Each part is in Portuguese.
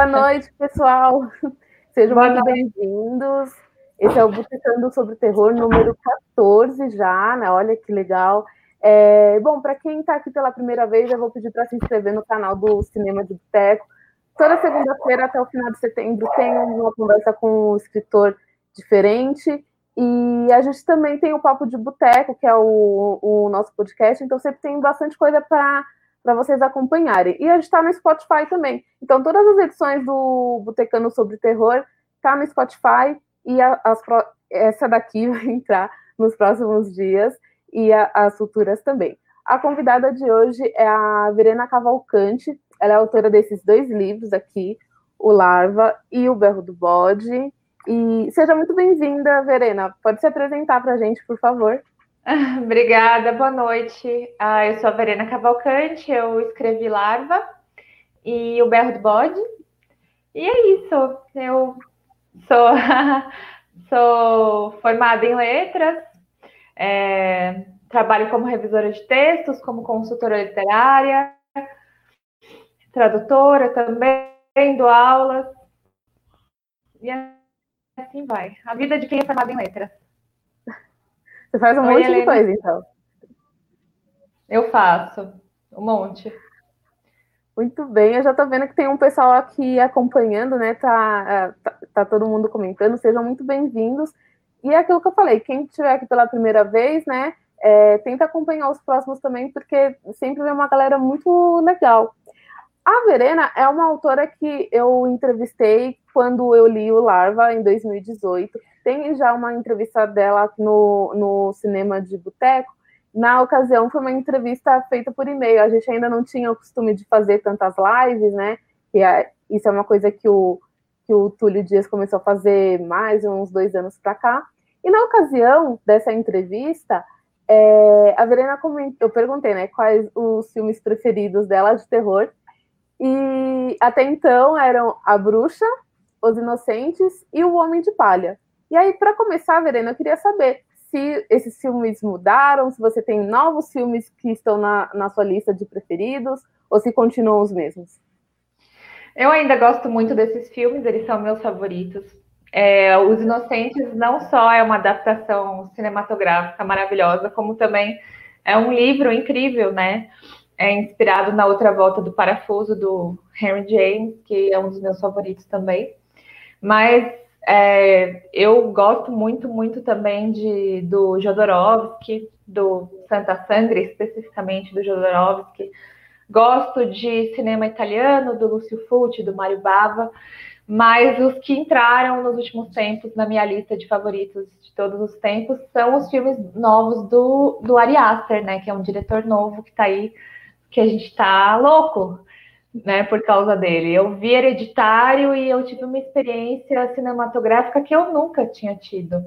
Boa noite, pessoal. Sejam Boa muito bem-vindos. Esse é o Botecando sobre Terror número 14 já, né? Olha que legal. É, bom, para quem está aqui pela primeira vez, eu vou pedir para se inscrever no canal do Cinema de Boteco. Toda segunda-feira até o final de setembro tem uma conversa com um escritor diferente. E a gente também tem o Papo de Boteco, que é o, o nosso podcast, então sempre tem bastante coisa para vocês acompanharem. E a gente está no Spotify também. Então, todas as edições do Botecano sobre Terror tá no Spotify e a, as, essa daqui vai entrar nos próximos dias e a, as futuras também. A convidada de hoje é a Verena Cavalcante, ela é autora desses dois livros aqui, O Larva e O Berro do Bode. E seja muito bem-vinda, Verena. Pode se apresentar para a gente, por favor. Obrigada, boa noite. Ah, eu sou a Verena Cavalcante, eu escrevi Larva e O Berro do Bode. E é isso, eu sou, sou formada em letras, é, trabalho como revisora de textos, como consultora literária, tradutora também, dou aulas. E assim vai. A vida de quem é formado em letras. Você faz um Oi, monte Helena. de coisa, então. Eu faço, um monte. Muito bem, eu já estou vendo que tem um pessoal aqui acompanhando, né? Tá, é, tá, tá todo mundo comentando, sejam muito bem-vindos. E é aquilo que eu falei, quem estiver aqui pela primeira vez, né? É, tenta acompanhar os próximos também, porque sempre vem uma galera muito legal. A Verena é uma autora que eu entrevistei quando eu li o Larva em 2018. Tem já uma entrevista dela no, no cinema de boteco. Na ocasião, foi uma entrevista feita por e-mail. A gente ainda não tinha o costume de fazer tantas lives, né? Que é, isso é uma coisa que o, que o Túlio Dias começou a fazer mais uns dois anos para cá. E na ocasião dessa entrevista, é, a Verena comentou, eu perguntei, né, quais os filmes preferidos dela de terror. E até então eram A Bruxa, Os Inocentes e O Homem de Palha. E aí, para começar, Verena, eu queria saber se esses filmes mudaram, se você tem novos filmes que estão na, na sua lista de preferidos, ou se continuam os mesmos. Eu ainda gosto muito desses filmes, eles são meus favoritos. É, Os Inocentes não só é uma adaptação cinematográfica maravilhosa, como também é um livro incrível, né? é inspirado na outra volta do parafuso do Henry James, que é um dos meus favoritos também. Mas é, eu gosto muito, muito também de, do Jodorowsky, do Santa Sangre, especificamente do Jodorowsky. Gosto de cinema italiano, do Lúcio Fulci, do Mário Bava, mas os que entraram nos últimos tempos na minha lista de favoritos de todos os tempos são os filmes novos do, do Ari Aster, né, que é um diretor novo que está aí que a gente tá louco, né, por causa dele. Eu vi Hereditário e eu tive uma experiência cinematográfica que eu nunca tinha tido.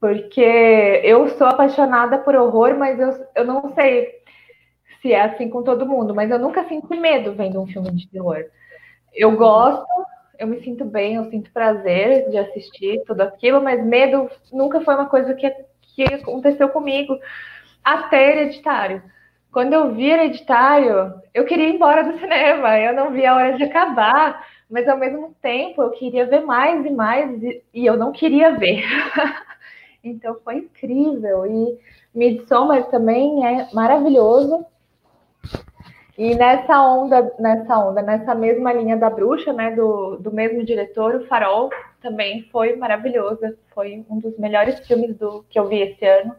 Porque eu sou apaixonada por horror, mas eu, eu não sei se é assim com todo mundo, mas eu nunca senti medo vendo um filme de terror. Eu gosto, eu me sinto bem, eu sinto prazer de assistir tudo aquilo, mas medo nunca foi uma coisa que, que aconteceu comigo até Hereditário. Quando eu vi Hereditário, eu queria ir embora do cinema, eu não via a hora de acabar, mas ao mesmo tempo eu queria ver mais e mais e, e eu não queria ver. então foi incrível. E Midsommar também é maravilhoso. E nessa onda, nessa onda, nessa mesma linha da bruxa, né, do, do mesmo diretor, o Farol, também foi maravilhoso. Foi um dos melhores filmes do que eu vi esse ano.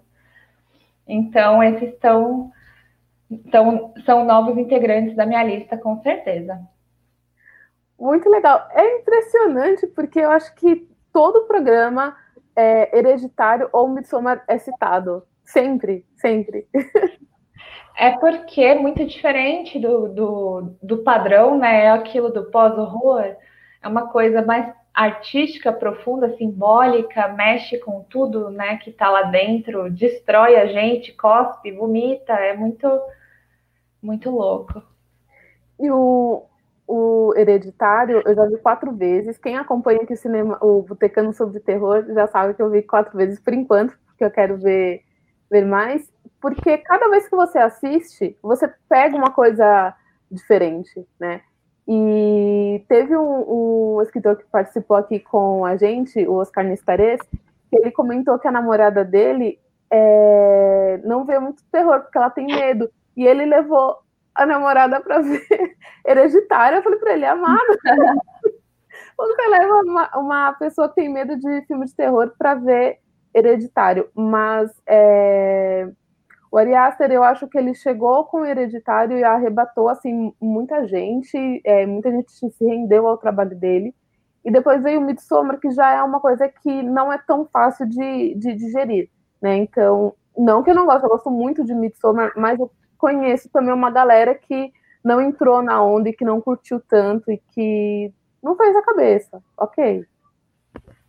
Então, esses estão então, são novos integrantes da minha lista, com certeza. Muito legal. É impressionante, porque eu acho que todo programa é hereditário ou Midsommar é citado. Sempre, sempre. É porque é muito diferente do, do, do padrão, né? É aquilo do pós-horror. É uma coisa mais artística, profunda, simbólica, mexe com tudo, né? Que tá lá dentro, destrói a gente, cospe, vomita. É muito muito louco. E o, o Hereditário, eu já vi quatro vezes. Quem acompanha aqui o cinema, o Botecano sobre Terror, já sabe que eu vi quatro vezes por enquanto, porque eu quero ver, ver mais. Porque cada vez que você assiste, você pega uma coisa diferente, né? E teve um, um, escritor que participou aqui com a gente, o Oscar Nistares, que ele comentou que a namorada dele é, não vê muito terror, porque ela tem medo. E ele levou a namorada para ver Hereditário. Eu falei para ele, amado, você leva uma, uma, pessoa que tem medo de filme de terror para ver Hereditário. Mas é, o Ari Aster, eu acho que ele chegou com Hereditário e arrebatou assim muita gente, é, muita gente se rendeu ao trabalho dele. E depois veio o Midsommar, que já é uma coisa que não é tão fácil de, de digerir, né? Então, não que eu não gosto, eu gosto muito de Midsommar, mas eu conheço também uma galera que não entrou na onda e que não curtiu tanto e que não fez a cabeça. Ok.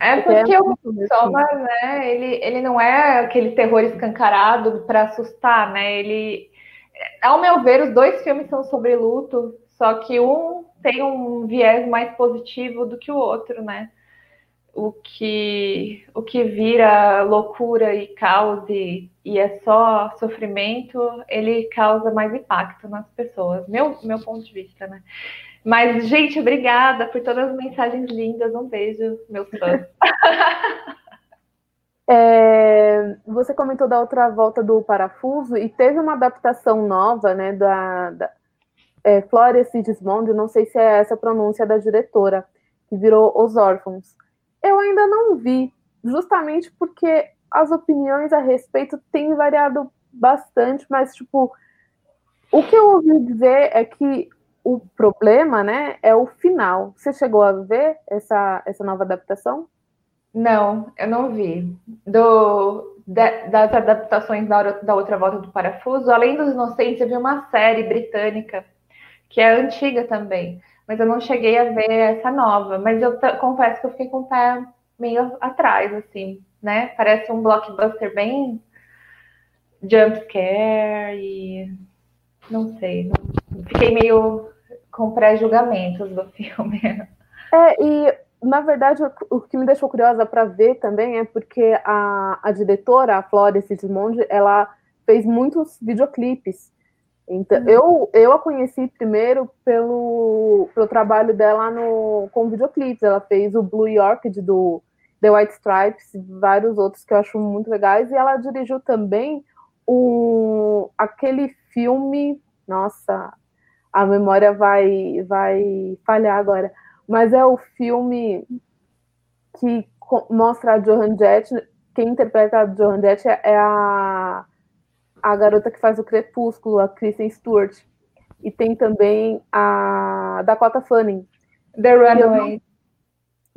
É porque, é o Midsommar, né, ele, ele não é aquele terror escancarado para assustar, né? Ele, ao meu ver, os dois filmes são sobre luto, só que um tem um viés mais positivo do que o outro, né? O que, o que vira loucura e caos e, e é só sofrimento, ele causa mais impacto nas pessoas, meu, meu ponto de vista, né? Mas, gente, obrigada por todas as mensagens lindas. Um beijo, meus fãs. É, você comentou da outra volta do Parafuso e teve uma adaptação nova, né, da, da é, Flória Sigismondi, não sei se é essa pronúncia da diretora, que virou Os Órfãos. Eu ainda não vi, justamente porque as opiniões a respeito têm variado bastante, mas, tipo, o que eu ouvi dizer é que o problema, né, é o final. Você chegou a ver essa, essa nova adaptação? Não, eu não vi. Do, das adaptações da, da outra volta do parafuso, além dos Inocentes, eu vi uma série britânica que é antiga também, mas eu não cheguei a ver essa nova. Mas eu confesso que eu fiquei com o pé meio atrás, assim, né? Parece um blockbuster bem jumpscare e não sei, fiquei meio com pré-julgamentos do filme. É, e na verdade o, que me deixou curiosa para ver também é porque a, a diretora, a Flória Sigismondi, ela fez muitos videoclipes. Então, uhum. eu, eu a conheci primeiro pelo, pelo trabalho dela no, com videoclipes. Ela fez o Blue York do The White Stripes e vários outros que eu acho muito legais. E ela dirigiu também o, aquele filme, nossa, a memória vai, vai falhar agora. Mas é o filme que mostra a Johan Jett. Quem interpreta a Johan Jett é, é a, a garota que faz o Crepúsculo, a Kristen Stewart. E tem também a Dakota Fanning. The Runaways.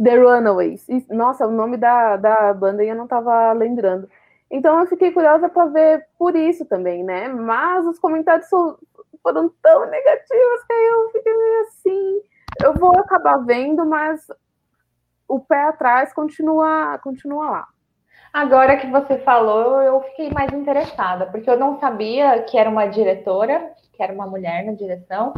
The Runaways. Nossa, o nome da, da banda eu não estava lembrando. Então eu fiquei curiosa para ver por isso também, né? Mas os comentários foram tão negativas que aí eu fiquei meio assim. Eu vou acabar vendo, mas o pé atrás continua, continua lá. Agora que você falou, eu fiquei mais interessada, porque eu não sabia que era uma diretora, que era uma mulher na direção,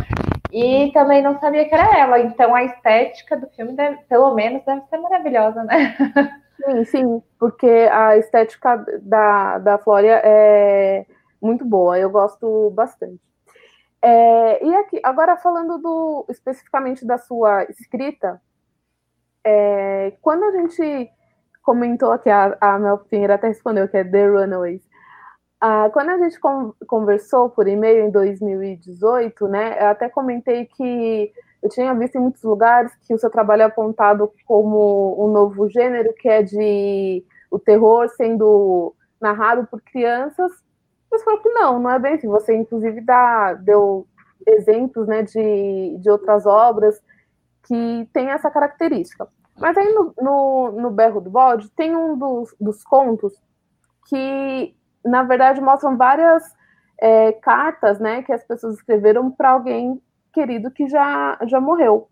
e também não sabia que era ela. Então a estética do filme, deve, pelo menos, deve ser maravilhosa, né? Sim, sim, porque a estética da, da Flória é muito boa, eu gosto bastante. É, e aqui, agora falando do, especificamente da sua escrita, é, quando a gente comentou aqui, a, a Mel Pinheiro até respondeu que é The Runaways, ah, quando a gente con conversou por e-mail em 2018, né, eu até comentei que eu tinha visto em muitos lugares que o seu trabalho é apontado como um novo gênero, que é de o terror sendo narrado por crianças mas falou que não, não é bem assim. Você, inclusive, dá, deu exemplos né, de, de outras obras que tem essa característica. Mas aí no, no, no Berro do Bode tem um dos, dos contos que, na verdade, mostram várias é, cartas né, que as pessoas escreveram para alguém querido que já, já morreu.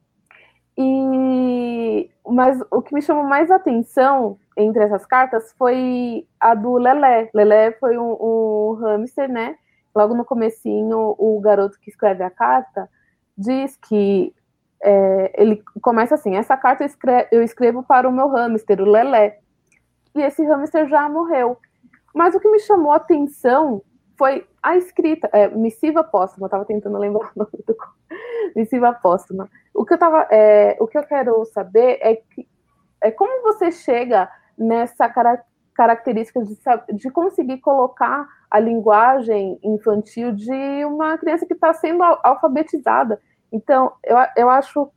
E mas o que me chamou mais atenção entre essas cartas foi a do Lelé. Lelé foi um, um hamster, né? Logo no comecinho, o garoto que escreve a carta diz que é, ele começa assim: essa carta eu escrevo, eu escrevo para o meu hamster, o Lelé. E esse hamster já morreu. Mas o que me chamou a atenção foi a escrita, é, missiva póstuma, estava tentando lembrar o nome do, missiva póstuma. O que eu tava, é, o que eu quero saber é que é como você chega nessa característica de, de conseguir colocar a linguagem infantil de uma criança que está sendo alfabetizada. Então, eu, eu acho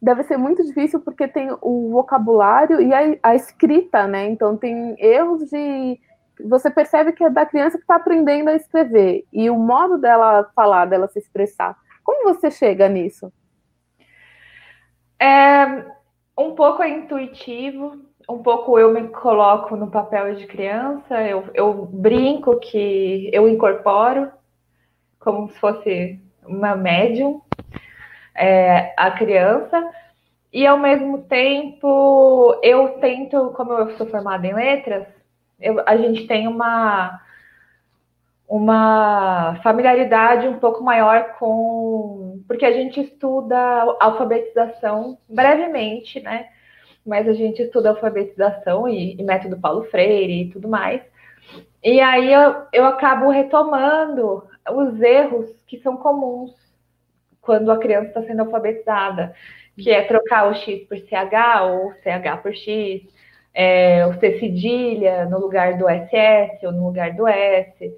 deve ser muito difícil porque tem o vocabulário e a, a escrita, né? Então tem erros de você percebe que é da criança que está aprendendo a escrever e o modo dela falar, dela se expressar. Como você chega nisso? É, um pouco é intuitivo, um pouco eu me coloco no papel de criança, eu, eu brinco que eu incorporo como se fosse uma médium é, a criança, e ao mesmo tempo eu tento, como eu sou formada em letras, eu, a gente tem uma uma familiaridade um pouco maior com porque a gente estuda alfabetização brevemente, né? Mas a gente estuda alfabetização e, e método Paulo Freire e tudo mais. E aí eu, eu acabo retomando os erros que são comuns quando a criança está sendo alfabetizada, que é trocar o X por CH ou CH por X, é, o C cedilha no lugar do SS ou no lugar do S,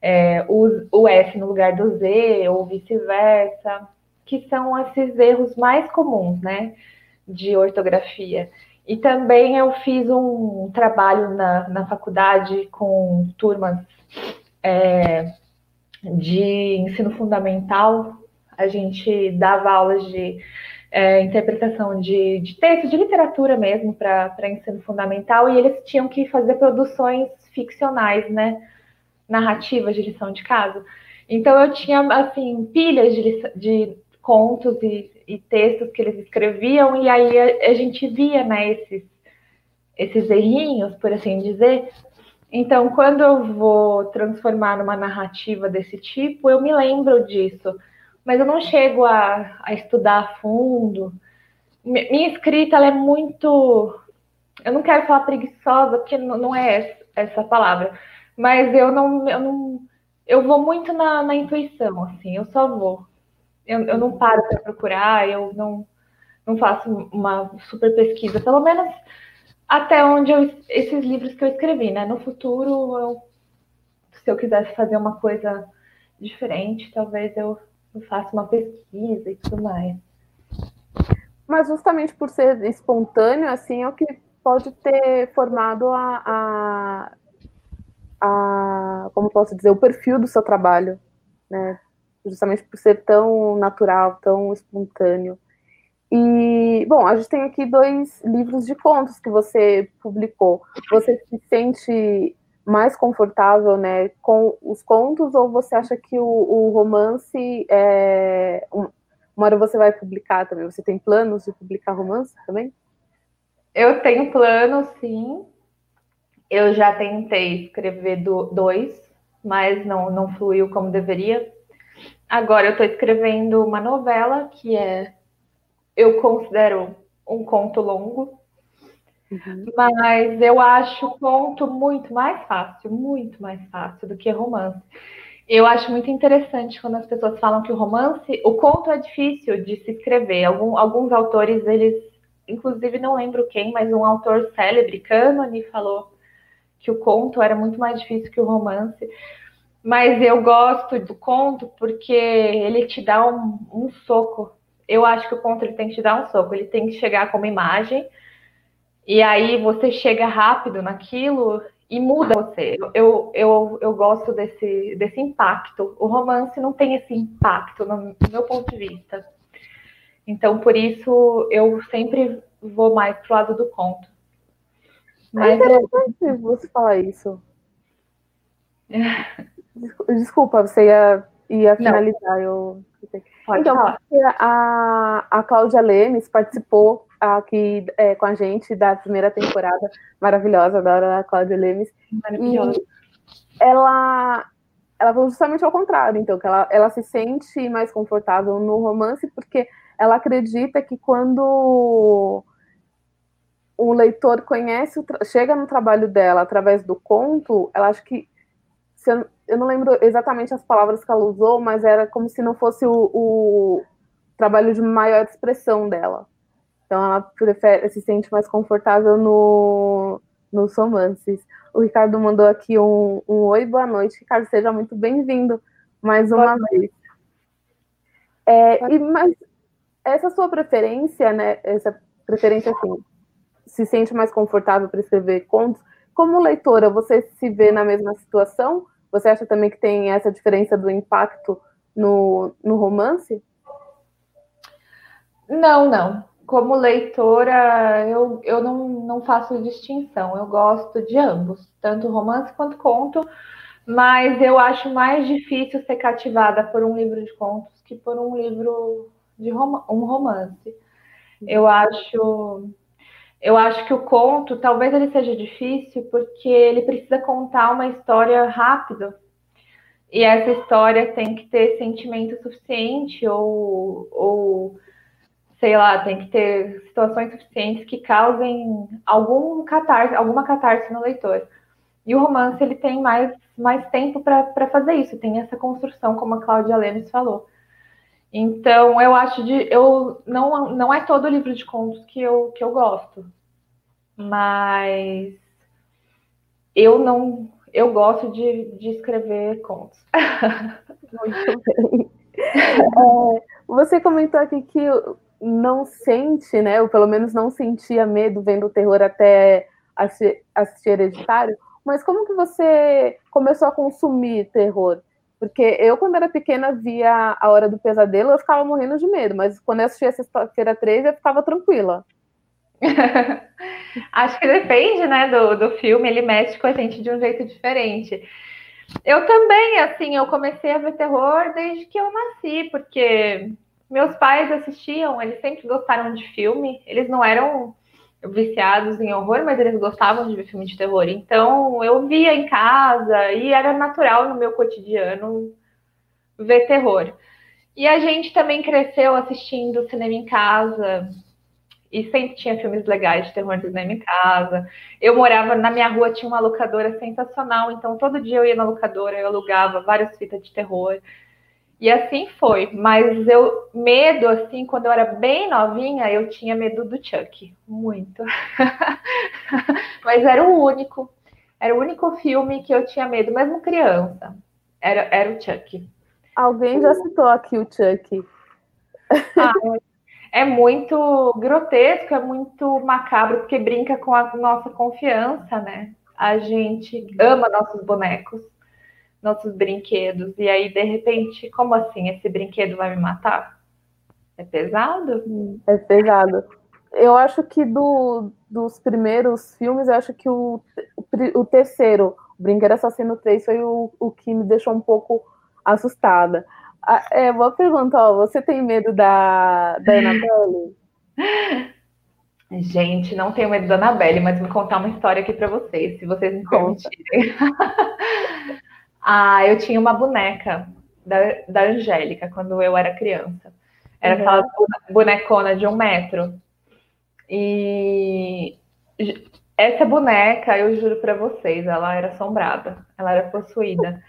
é, o, o S no lugar do Z ou vice-versa, que são esses erros mais comuns, né, de ortografia. E também eu fiz um trabalho na, na faculdade com turmas é, de ensino fundamental a gente dava aulas de é, interpretação de, de texto, de literatura mesmo, para ensino fundamental, e eles tinham que fazer produções ficcionais, né? Narrativas de lição de casa. Então eu tinha, assim, pilhas de, de contos e, e, textos que eles escreviam, e aí a, a gente via, né, esses, esses errinhos, por assim dizer, então, quando eu vou transformar numa narrativa desse tipo, eu me lembro disso mas eu não chego a, a estudar a fundo. Minha escrita ela é muito. Eu não quero falar preguiçosa, porque não é essa palavra, mas eu não, eu não. Eu vou muito na, na intuição, assim, eu só vou. Eu, eu não paro para procurar, eu não, não faço uma super pesquisa, pelo menos até onde eu, esses livros que eu escrevi, né? No futuro, eu, se eu quisesse fazer uma coisa diferente, talvez eu eu faço uma pesquisa e tudo mais. Mas justamente por ser espontâneo, assim, é o que pode ter formado a, a, a como posso dizer, o perfil do seu trabalho, né? Justamente por ser tão natural, tão espontâneo. E, bom, a gente tem aqui dois livros de contos que você publicou. Você se sente mais confortável né, com os contos ou você acha que o, o romance é. Uma hora você vai publicar também? Você tem planos de publicar romance também? Eu tenho planos, sim. Eu já tentei escrever do, dois, mas não, não fluiu como deveria. Agora eu estou escrevendo uma novela que é, eu considero um conto longo, Uhum. Mas eu acho conto muito mais fácil, muito mais fácil do que romance. Eu acho muito interessante quando as pessoas falam que o romance, o conto é difícil de se escrever. Algum, alguns autores, eles, inclusive não lembro quem, mas um autor célebre, Cânone, falou que o conto era muito mais difícil que o romance. Mas eu gosto do conto porque ele te dá um, um soco. Eu acho que o conto ele tem que te dar um soco, ele tem que chegar como imagem e aí você chega rápido naquilo e muda você. Eu, eu, eu gosto desse, desse impacto. O romance não tem esse impacto, no meu ponto de vista. Então, por isso, eu sempre vou mais pro lado do conto. Mas é interessante eu... você falar isso. Desculpa, você ia, ia finalizar. Eu... Pode então, falar. a, a Cláudia Lemes participou aqui é, com a gente da primeira temporada maravilhosa da Cláudia Lemes. Maravilhosa. E ela, ela falou justamente ao contrário, então, que ela, ela se sente mais confortável no romance porque ela acredita que quando o leitor conhece, chega no trabalho dela através do conto, ela acha que eu, eu, não lembro exatamente as palavras que ela usou, mas era como se não fosse o, o trabalho de maior expressão dela. Então ela prefere, se sente mais confortável no, nos romances. O Ricardo mandou aqui um, um oi, boa noite. Ricardo, seja muito bem-vindo mais uma boa vez. É, e, mas essa sua preferência, né? Essa preferência assim, se sente mais confortável para escrever contos. Como leitora, você se vê na mesma situação? Você acha também que tem essa diferença do impacto no, no romance? Não, não. Como leitora, eu, eu não, não faço distinção. Eu gosto de ambos, tanto romance quanto conto, mas eu acho mais difícil ser cativada por um livro de contos que por um livro de rom um romance. Eu acho eu acho que o conto talvez ele seja difícil porque ele precisa contar uma história rápido. E essa história tem que ter sentimento suficiente ou, ou sei lá, tem que ter situações suficientes que causem algum catarse, alguma catarse no leitor. E o romance ele tem mais, mais tempo para fazer isso, tem essa construção, como a Cláudia Lemes falou. Então, eu acho de. Eu, não, não é todo livro de contos que eu, que eu gosto, mas eu não. Eu gosto de, de escrever contos. Muito bem. É, você comentou aqui que não sente, né? Ou pelo menos não sentia medo vendo o terror até assistir, Hereditário. Mas como que você começou a consumir terror? Porque eu, quando era pequena, via A Hora do Pesadelo, eu ficava morrendo de medo, mas quando eu assistia Sexta-feira 3, eu ficava tranquila. Acho que depende, né, do, do filme, ele mexe com a gente de um jeito diferente. Eu também, assim, eu comecei a ver terror desde que eu nasci, porque meus pais assistiam, eles sempre gostaram de filme, eles não eram viciados em horror, mas eles gostavam de ver filme de terror. Então eu via em casa e era natural no meu cotidiano ver terror. E a gente também cresceu assistindo cinema em casa e sempre tinha filmes legais de terror de cinema em casa. Eu morava na minha rua, tinha uma locadora sensacional, então todo dia eu ia na locadora, eu alugava várias fitas de terror. E assim foi. Mas eu, medo, assim, quando eu era bem novinha, eu tinha medo do Chuck. Muito. Mas era o único. Era o único filme que eu tinha medo, mesmo criança. Era, era o Chuck. Alguém já citou aqui o Chuck. Ah, é muito grotesco, é muito macabro, porque brinca com a nossa confiança, né? A gente ama nossos bonecos nossos brinquedos. E aí, de repente, como assim? Esse brinquedo vai me matar? É pesado? É pesado. Eu acho que do, dos primeiros filmes, eu acho que o, o, o terceiro, o Brinquedo Assassino 3, foi o, o que me deixou um pouco assustada. Ah, é, boa pergunta, ó, você tem medo da, da Annabelle? Gente, não tenho medo da Annabelle, mas vou contar uma história aqui para vocês, se vocês me permitirem. Ah, eu tinha uma boneca da, da Angélica quando eu era criança. Era uhum. aquela bonecona de um metro. E essa boneca, eu juro para vocês, ela era assombrada, ela era possuída.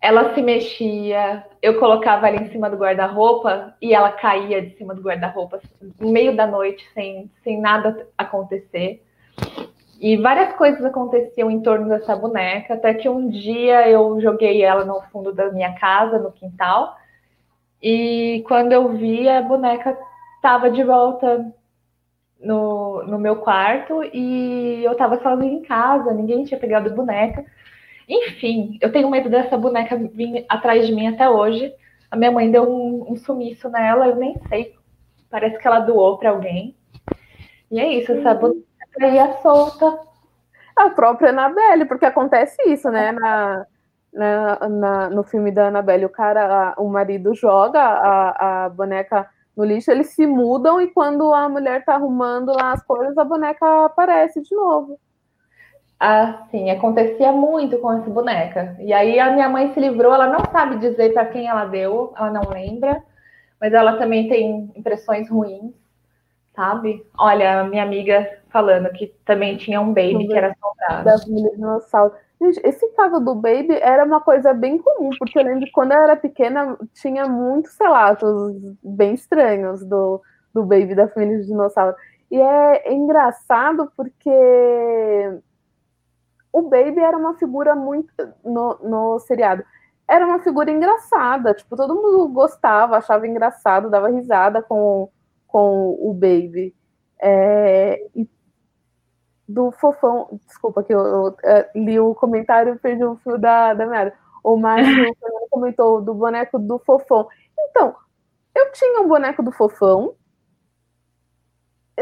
Ela se mexia, eu colocava ela em cima do guarda-roupa e ela caía de cima do guarda-roupa no meio da noite, sem, sem nada acontecer. E várias coisas aconteciam em torno dessa boneca, até que um dia eu joguei ela no fundo da minha casa, no quintal, e quando eu vi, a boneca estava de volta no, no meu quarto e eu estava sozinha em casa, ninguém tinha pegado a boneca. Enfim, eu tenho medo dessa boneca vir atrás de mim até hoje. A minha mãe deu um, um sumiço nela, eu nem sei. Parece que ela doou para alguém. E é isso, essa boneca ia solta. A própria Annabelle, porque acontece isso, né? Na, na, na, no filme da Annabelle, o cara, a, o marido joga a, a boneca no lixo, eles se mudam e quando a mulher tá arrumando lá as coisas, a boneca aparece de novo. Ah, sim, acontecia muito com essa boneca. E aí a minha mãe se livrou, ela não sabe dizer para quem ela deu, ela não lembra, mas ela também tem impressões ruins, sabe? Olha, minha amiga falando que também tinha um baby que era assombrado. Da família dinossauro. Gente, esse caso do Baby era uma coisa bem comum, porque eu lembro que quando eu era pequena tinha muitos relatos bem estranhos do, do Baby da família de dinossauro. E é engraçado porque o Baby era uma figura muito no, no seriado. Era uma figura engraçada, tipo, todo mundo gostava, achava engraçado, dava risada com, com o Baby. É, e do fofão. Desculpa que eu, eu, é, li o comentário e perdi o fio da, da merda. O Márcio comentou do boneco do fofão. Então, eu tinha um boneco do fofão.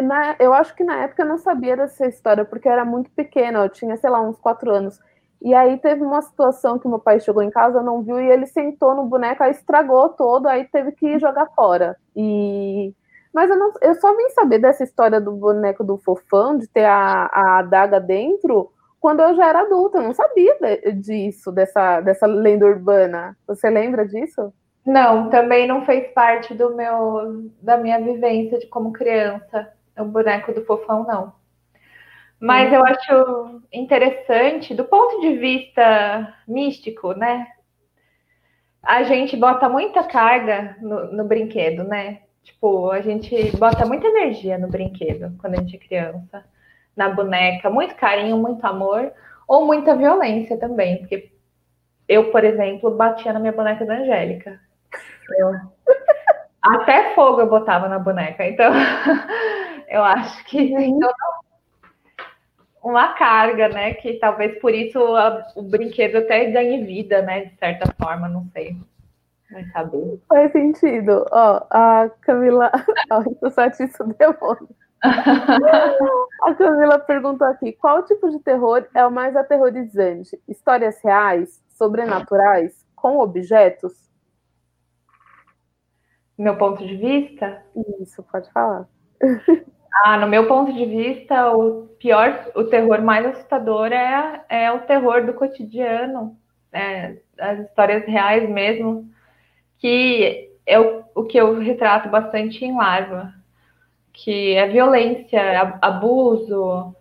Na, eu acho que na época eu não sabia dessa história, porque eu era muito pequena, eu tinha, sei lá, uns quatro anos. E aí teve uma situação que meu pai chegou em casa, não viu, e ele sentou no boneco, aí estragou todo, aí teve que jogar fora. E mas eu, não, eu só vim saber dessa história do boneco do fofão, de ter a, a adaga dentro, quando eu já era adulta. Eu não sabia de, disso, dessa, dessa lenda urbana. Você lembra disso? Não, também não fez parte do meu da minha vivência de como criança. O boneco do fofão, não. Mas hum. eu acho interessante, do ponto de vista místico, né? A gente bota muita carga no, no brinquedo, né? Tipo, a gente bota muita energia no brinquedo quando a gente é criança, na boneca, muito carinho, muito amor, ou muita violência também, porque eu, por exemplo, batia na minha boneca da Angélica. Eu... Até fogo eu botava na boneca, então eu acho que toda uma carga, né? Que talvez por isso a, o brinquedo até ganhe vida, né? De certa forma, não sei. Vai saber. Faz sentido. Ó, a Camila. O Satiço demônio. a Camila perguntou aqui: qual tipo de terror é o mais aterrorizante? Histórias reais, sobrenaturais, com objetos? Meu ponto de vista? Isso, pode falar. Ah, no meu ponto de vista, o pior, o terror mais assustador é, é o terror do cotidiano, é, as histórias reais mesmo que é o, o que eu retrato bastante em Larva, que é violência, abuso,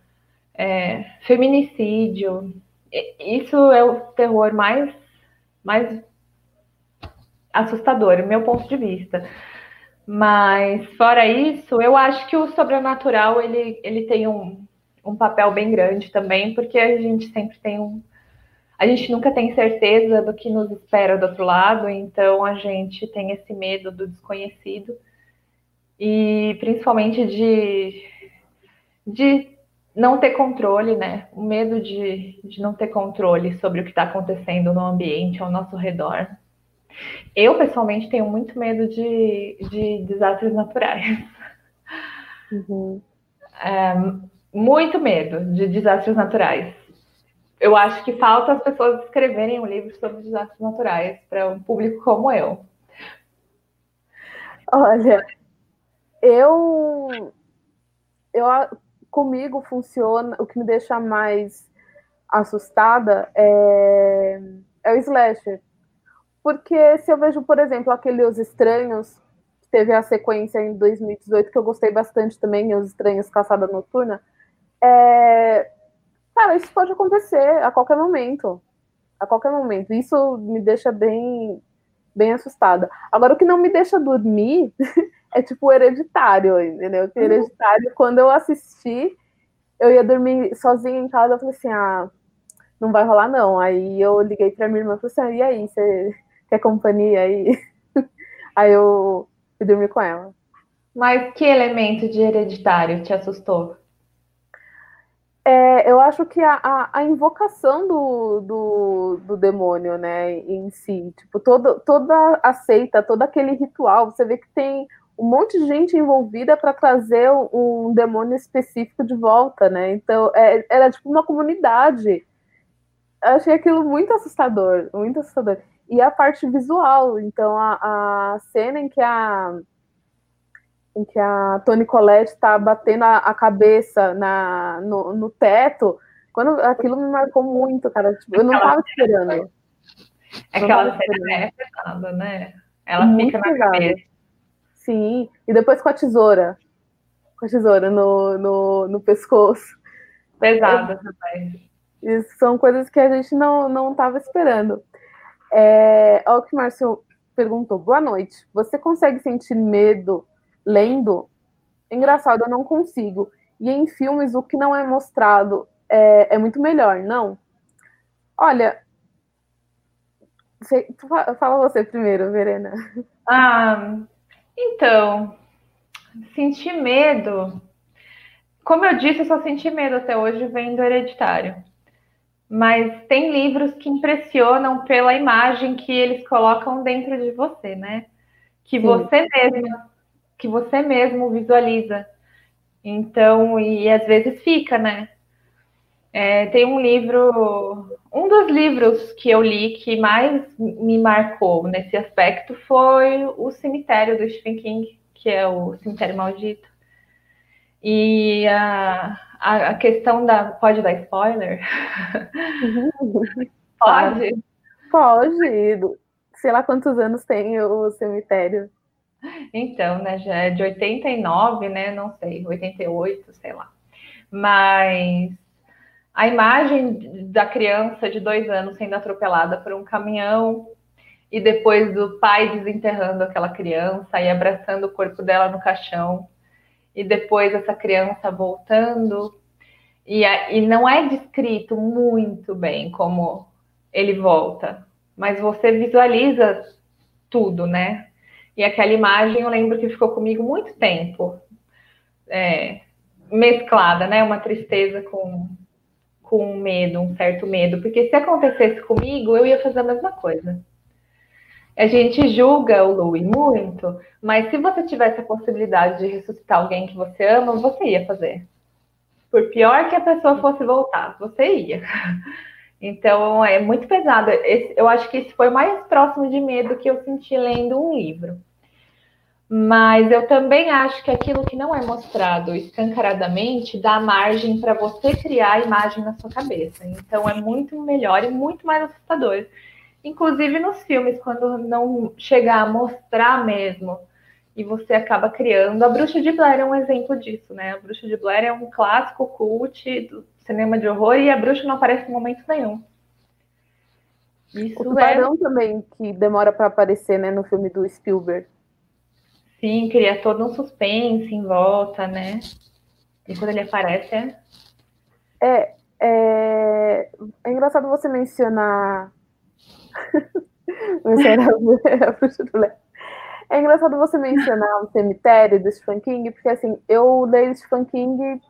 é, feminicídio. Isso é o terror mais, mais assustador, meu ponto de vista. Mas fora isso, eu acho que o sobrenatural ele, ele tem um, um papel bem grande também, porque a gente sempre tem um, a gente nunca tem certeza do que nos espera do outro lado, então a gente tem esse medo do desconhecido e principalmente de, de não ter controle, né? O medo de, de não ter controle sobre o que está acontecendo no ambiente ao nosso redor. Eu, pessoalmente, tenho muito medo de, de desastres naturais. Uhum. É, muito medo de desastres naturais eu acho que falta as pessoas escreverem um livro sobre desastres naturais para um público como eu. Olha, eu, eu comigo funciona. O que me deixa mais assustada é, é o slasher, porque se eu vejo, por exemplo, aquele Os Estranhos que teve a sequência em 2018 que eu gostei bastante também, Os Estranhos Caçada Noturna. É, Cara, isso pode acontecer a qualquer momento. A qualquer momento. Isso me deixa bem, bem assustada. Agora, o que não me deixa dormir é tipo hereditário, entendeu? Que uhum. hereditário, quando eu assisti, eu ia dormir sozinha em casa, eu falei assim, ah, não vai rolar não. Aí eu liguei pra minha irmã e falei assim, ah, e aí, você quer companhia aí? aí eu fui dormir com ela. Mas que elemento de hereditário te assustou? É, eu acho que a, a, a invocação do, do, do, demônio, né, em si, tipo, todo, toda a seita, todo aquele ritual, você vê que tem um monte de gente envolvida para trazer um, demônio específico de volta, né? Então, é, era tipo uma comunidade. Eu achei aquilo muito assustador, muito assustador. E a parte visual, então, a, a cena em que a em que a Toni Collette está batendo a, a, cabeça na, no, no, teto, quando aquilo me marcou muito, cara. Tipo, eu não estava esperando. É que ela é pesada, né? Ela muito fica na pesada. cabeça. Sim, e depois com a tesoura. Com a tesoura no, no, no pescoço. Pesada também. Isso são coisas que a gente não estava esperando. É, olha o que o Márcio perguntou. Boa noite. Você consegue sentir medo lendo? Engraçado, eu não consigo. E em filmes, o que não é mostrado é, é muito melhor, não? Olha, fala você primeiro, Verena. Ah, então, sentir medo. Como eu disse, eu só senti medo até hoje vendo Hereditário. Mas tem livros que impressionam pela imagem que eles colocam dentro de você, né? Que Sim. você mesmo, que você mesmo visualiza. Então, e às vezes fica, né? É, tem um livro, um dos livros que eu li que mais me marcou nesse aspecto foi O Cemitério do Stephen King, que é o Cemitério Maldito. E a, a, a questão da. Pode dar spoiler? pode? Pode. Sei lá quantos anos tem o cemitério. Então, né, já é de 89, né? Não sei, 88, sei lá. Mas a imagem da criança de dois anos sendo atropelada por um caminhão e depois do pai desenterrando aquela criança e abraçando o corpo dela no caixão e depois essa criança voltando e, e não é descrito muito bem como ele volta, mas você visualiza tudo, né? E aquela imagem eu lembro que ficou comigo muito tempo, é, mesclada, né? Uma tristeza com com medo, um certo medo, porque se acontecesse comigo, eu ia fazer a mesma coisa. A gente julga o Louis muito, mas se você tivesse a possibilidade de ressuscitar alguém que você ama, você ia fazer. Por pior que a pessoa fosse voltar, você ia. Então é muito pesado. eu acho que esse foi o mais próximo de medo que eu senti lendo um livro. Mas eu também acho que aquilo que não é mostrado escancaradamente dá margem para você criar a imagem na sua cabeça. Então é muito melhor e muito mais assustador. Inclusive nos filmes, quando não chegar a mostrar mesmo e você acaba criando. A Bruxa de Blair é um exemplo disso, né? A Bruxa de Blair é um clássico cult do cinema de horror e a bruxa não aparece em momento nenhum. Isso o tubarão é... também, que demora para aparecer, né, no filme do Spielberg. Sim, cria todo um suspense em volta, né? E quando ele aparece é. É, é, é engraçado você mencionar. é engraçado você mencionar o cemitério do Stephen King, porque assim, eu leio Stephen King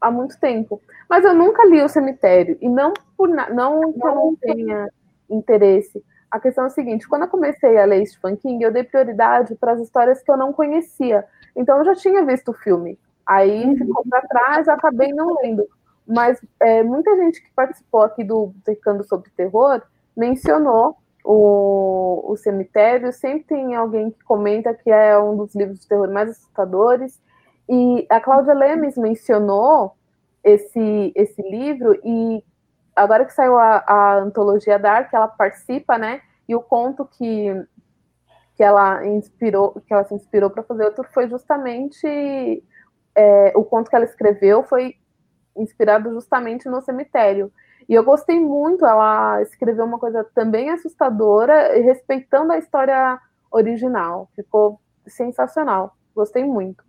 há muito tempo, mas eu nunca li o cemitério, e não por não que eu não tenha interesse, a questão é a seguinte: quando eu comecei a ler Stephen King, eu dei prioridade para as histórias que eu não conhecia. Então, eu já tinha visto o filme. Aí uhum. ficou para trás, acabei não lendo. Mas é, muita gente que participou aqui do Tecando sobre Terror mencionou o, o Cemitério. Sempre tem alguém que comenta que é um dos livros de terror mais assustadores. E a Cláudia Lemes mencionou esse, esse livro e agora que saiu a, a antologia Dark, ela participa, né? E o conto que, que ela inspirou, que ela se inspirou para fazer outro foi justamente é, o conto que ela escreveu foi inspirado justamente no cemitério. E eu gostei muito, ela escreveu uma coisa também assustadora, respeitando a história original. Ficou sensacional, gostei muito.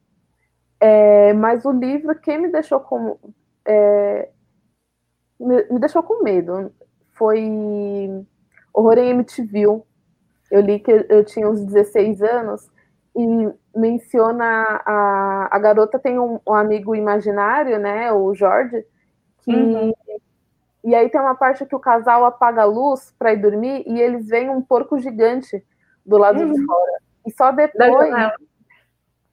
É, mas o livro, quem me deixou como. É, me, me deixou com medo. Foi Horror em MTV. Eu li que eu tinha uns 16 anos e menciona a, a garota tem um, um amigo imaginário, né, o Jorge, que uhum. e aí tem uma parte que o casal apaga a luz para ir dormir e eles veem um porco gigante do lado uhum. de fora. E só depois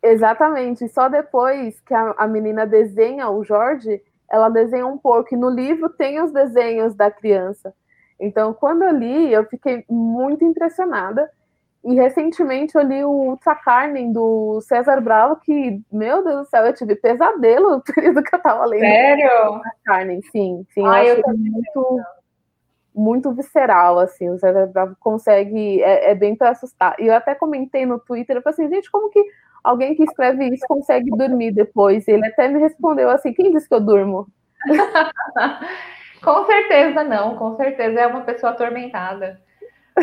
Exatamente, só depois que a, a menina desenha o Jorge, ela desenha um porco e no livro tem os desenhos da criança. Então, quando eu li, eu fiquei muito impressionada. E recentemente eu li o Ultra Carmen do César Bravo, que, meu Deus do céu, eu tive pesadelo no período que eu tava lendo. Sério? Carmen, sim, sim. Ai, eu, eu muito, muito visceral, assim. O César Bravo consegue, é, é bem para assustar. E eu até comentei no Twitter, eu falei assim, gente, como que alguém que escreve isso consegue dormir depois. Ele até me respondeu assim: quem disse que eu durmo? Com certeza não, com certeza é uma pessoa atormentada.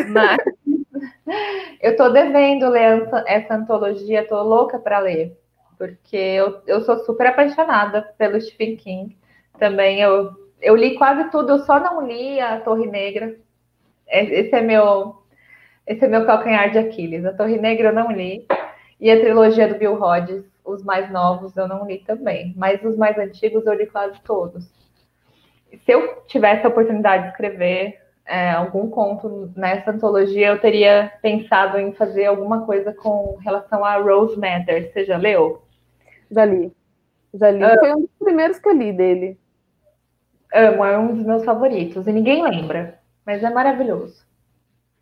Mas eu tô devendo ler essa, antologia, tô louca para ler, porque eu, eu sou super apaixonada pelo Stephen King. Também eu, eu li quase tudo, eu só não li a Torre Negra. É, esse é meu esse é meu calcanhar de Aquiles. A Torre Negra eu não li. E a trilogia do Bill Hodges, os mais novos, eu não li também. Mas os mais antigos eu li quase todos. Se eu tivesse a oportunidade de escrever é, algum conto nessa antologia, eu teria pensado em fazer alguma coisa com relação a Rose Matter. Você já leu? Já li. Já li. Uh, Foi um dos primeiros que eu li dele. Amo, é um dos meus favoritos. E ninguém lembra, mas é maravilhoso.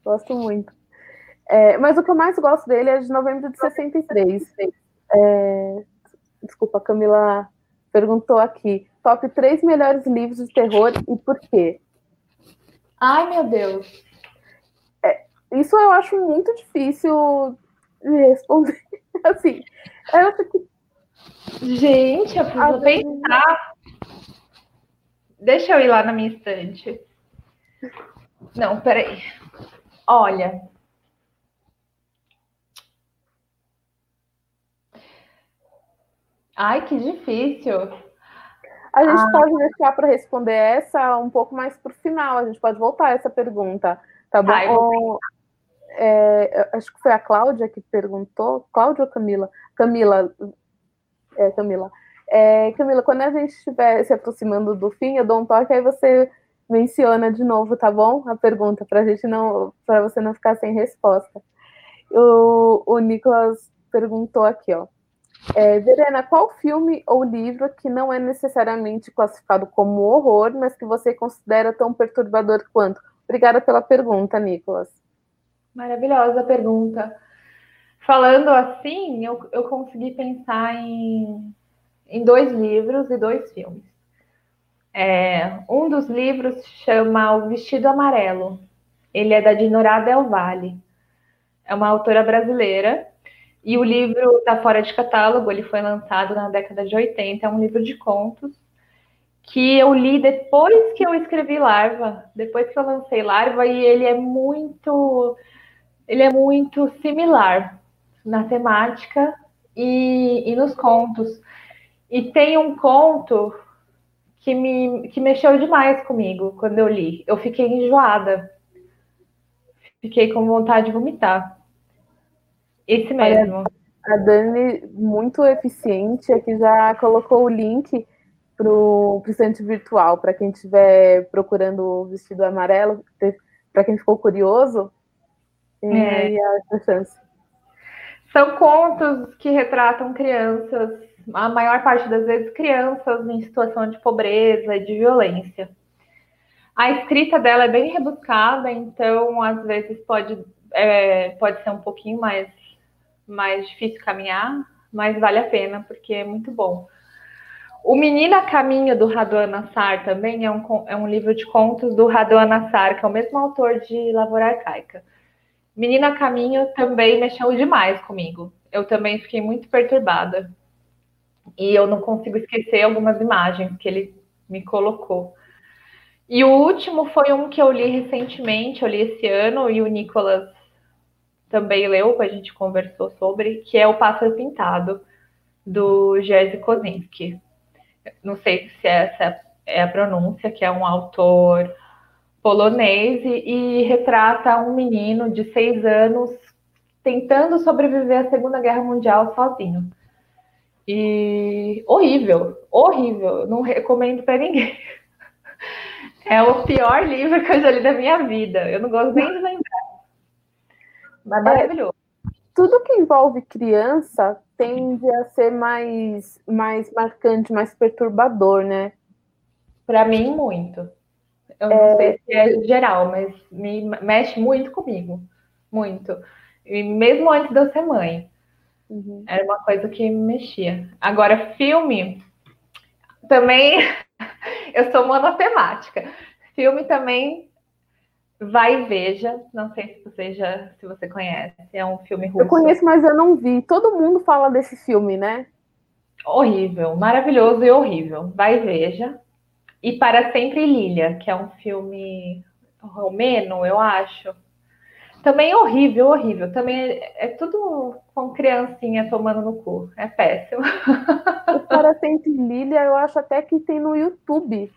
Gosto muito. É, mas o que eu mais gosto dele é de novembro de 63. É, desculpa, a Camila perguntou aqui. Top 3 melhores livros de terror e por quê? Ai, meu Deus. É, isso eu acho muito difícil de responder. Assim, eu fico... Gente, eu preciso pensar. Deixa eu ir lá na minha estante. Não, peraí. Olha. Ai, que difícil. A gente ah. pode deixar para responder essa um pouco mais para o final. A gente pode voltar a essa pergunta, tá bom? Ai, é, acho que foi a Cláudia que perguntou. Cláudia ou Camila? Camila. É, Camila. É, Camila, quando a gente estiver se aproximando do fim, eu dou um toque, aí você menciona de novo, tá bom? A pergunta, para gente não, para você não ficar sem resposta. O, o Nicolas perguntou aqui, ó. É, Verena, qual filme ou livro que não é necessariamente classificado como horror, mas que você considera tão perturbador quanto? Obrigada pela pergunta, Nicolas. Maravilhosa pergunta. Falando assim, eu, eu consegui pensar em, em dois livros e dois filmes. É, um dos livros chama O Vestido Amarelo. Ele é da Dinorá Del Valle. É uma autora brasileira. E o livro está fora de catálogo, ele foi lançado na década de 80, é um livro de contos que eu li depois que eu escrevi Larva, depois que eu lancei Larva, e ele é muito ele é muito similar na temática e, e nos contos. E tem um conto que me que mexeu demais comigo quando eu li. Eu fiquei enjoada. Fiquei com vontade de vomitar. Esse mesmo. A Dani, muito eficiente, aqui já colocou o link para o estante virtual, para quem estiver procurando o vestido amarelo, para quem ficou curioso, é. a chance. São contos que retratam crianças a maior parte das vezes, crianças em situação de pobreza e de violência. A escrita dela é bem rebuscada, então às vezes pode, é, pode ser um pouquinho mais, mais difícil caminhar, mas vale a pena, porque é muito bom. O Menina Caminho, do Raduan Nassar, também é um, é um livro de contos do Raduan Nassar, que é o mesmo autor de Lavoura Arcaica. Menina Caminho também mexeu demais comigo. Eu também fiquei muito perturbada e eu não consigo esquecer algumas imagens que ele me colocou. E o último foi um que eu li recentemente, eu li esse ano, e o Nicolas também leu, a gente conversou sobre, que é O Pássaro Pintado, do Jerzy Kosinski. Não sei se essa é a pronúncia, que é um autor polonês e, e retrata um menino de seis anos tentando sobreviver à Segunda Guerra Mundial sozinho. E horrível, horrível. Não recomendo para ninguém. É o pior livro que eu já li da minha vida. Eu não gosto nem de lembrar. Mas é maravilhoso. É, tudo que envolve criança tende a ser mais, mais marcante, mais perturbador, né? Para mim, muito. Eu não é... sei se é geral, mas me mexe muito comigo. Muito. E mesmo antes de eu ser mãe. Uhum. Era uma coisa que me mexia. Agora, filme, também eu sou monotemática. Filme também Vai e Veja. Não sei se você já se você conhece. É um filme russo. Eu conheço, mas eu não vi. Todo mundo fala desse filme, né? Horrível, maravilhoso e horrível. Vai e Veja. e Para Sempre Lilia, que é um filme romeno, eu acho. Também horrível, horrível. Também é, é tudo com criancinha tomando no cu. É péssimo. O Para Sempre Lilia, eu acho até que tem no YouTube,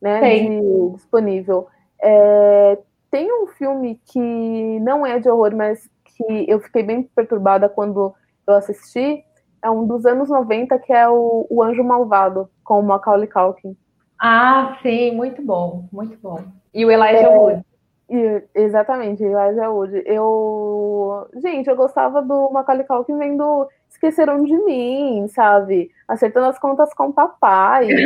né? Tem. De, disponível. É, tem um filme que não é de horror, mas que eu fiquei bem perturbada quando eu assisti. É um dos anos 90, que é o, o Anjo Malvado, com o Macaulay Culkin. Ah, sim, muito bom, muito bom. E o Elijah é, Wood. E, exatamente, Elijah Wood. Eu. Gente, eu gostava do Macaulay Culkin vendo Esqueceram de Mim, sabe? Acertando as contas com o papai.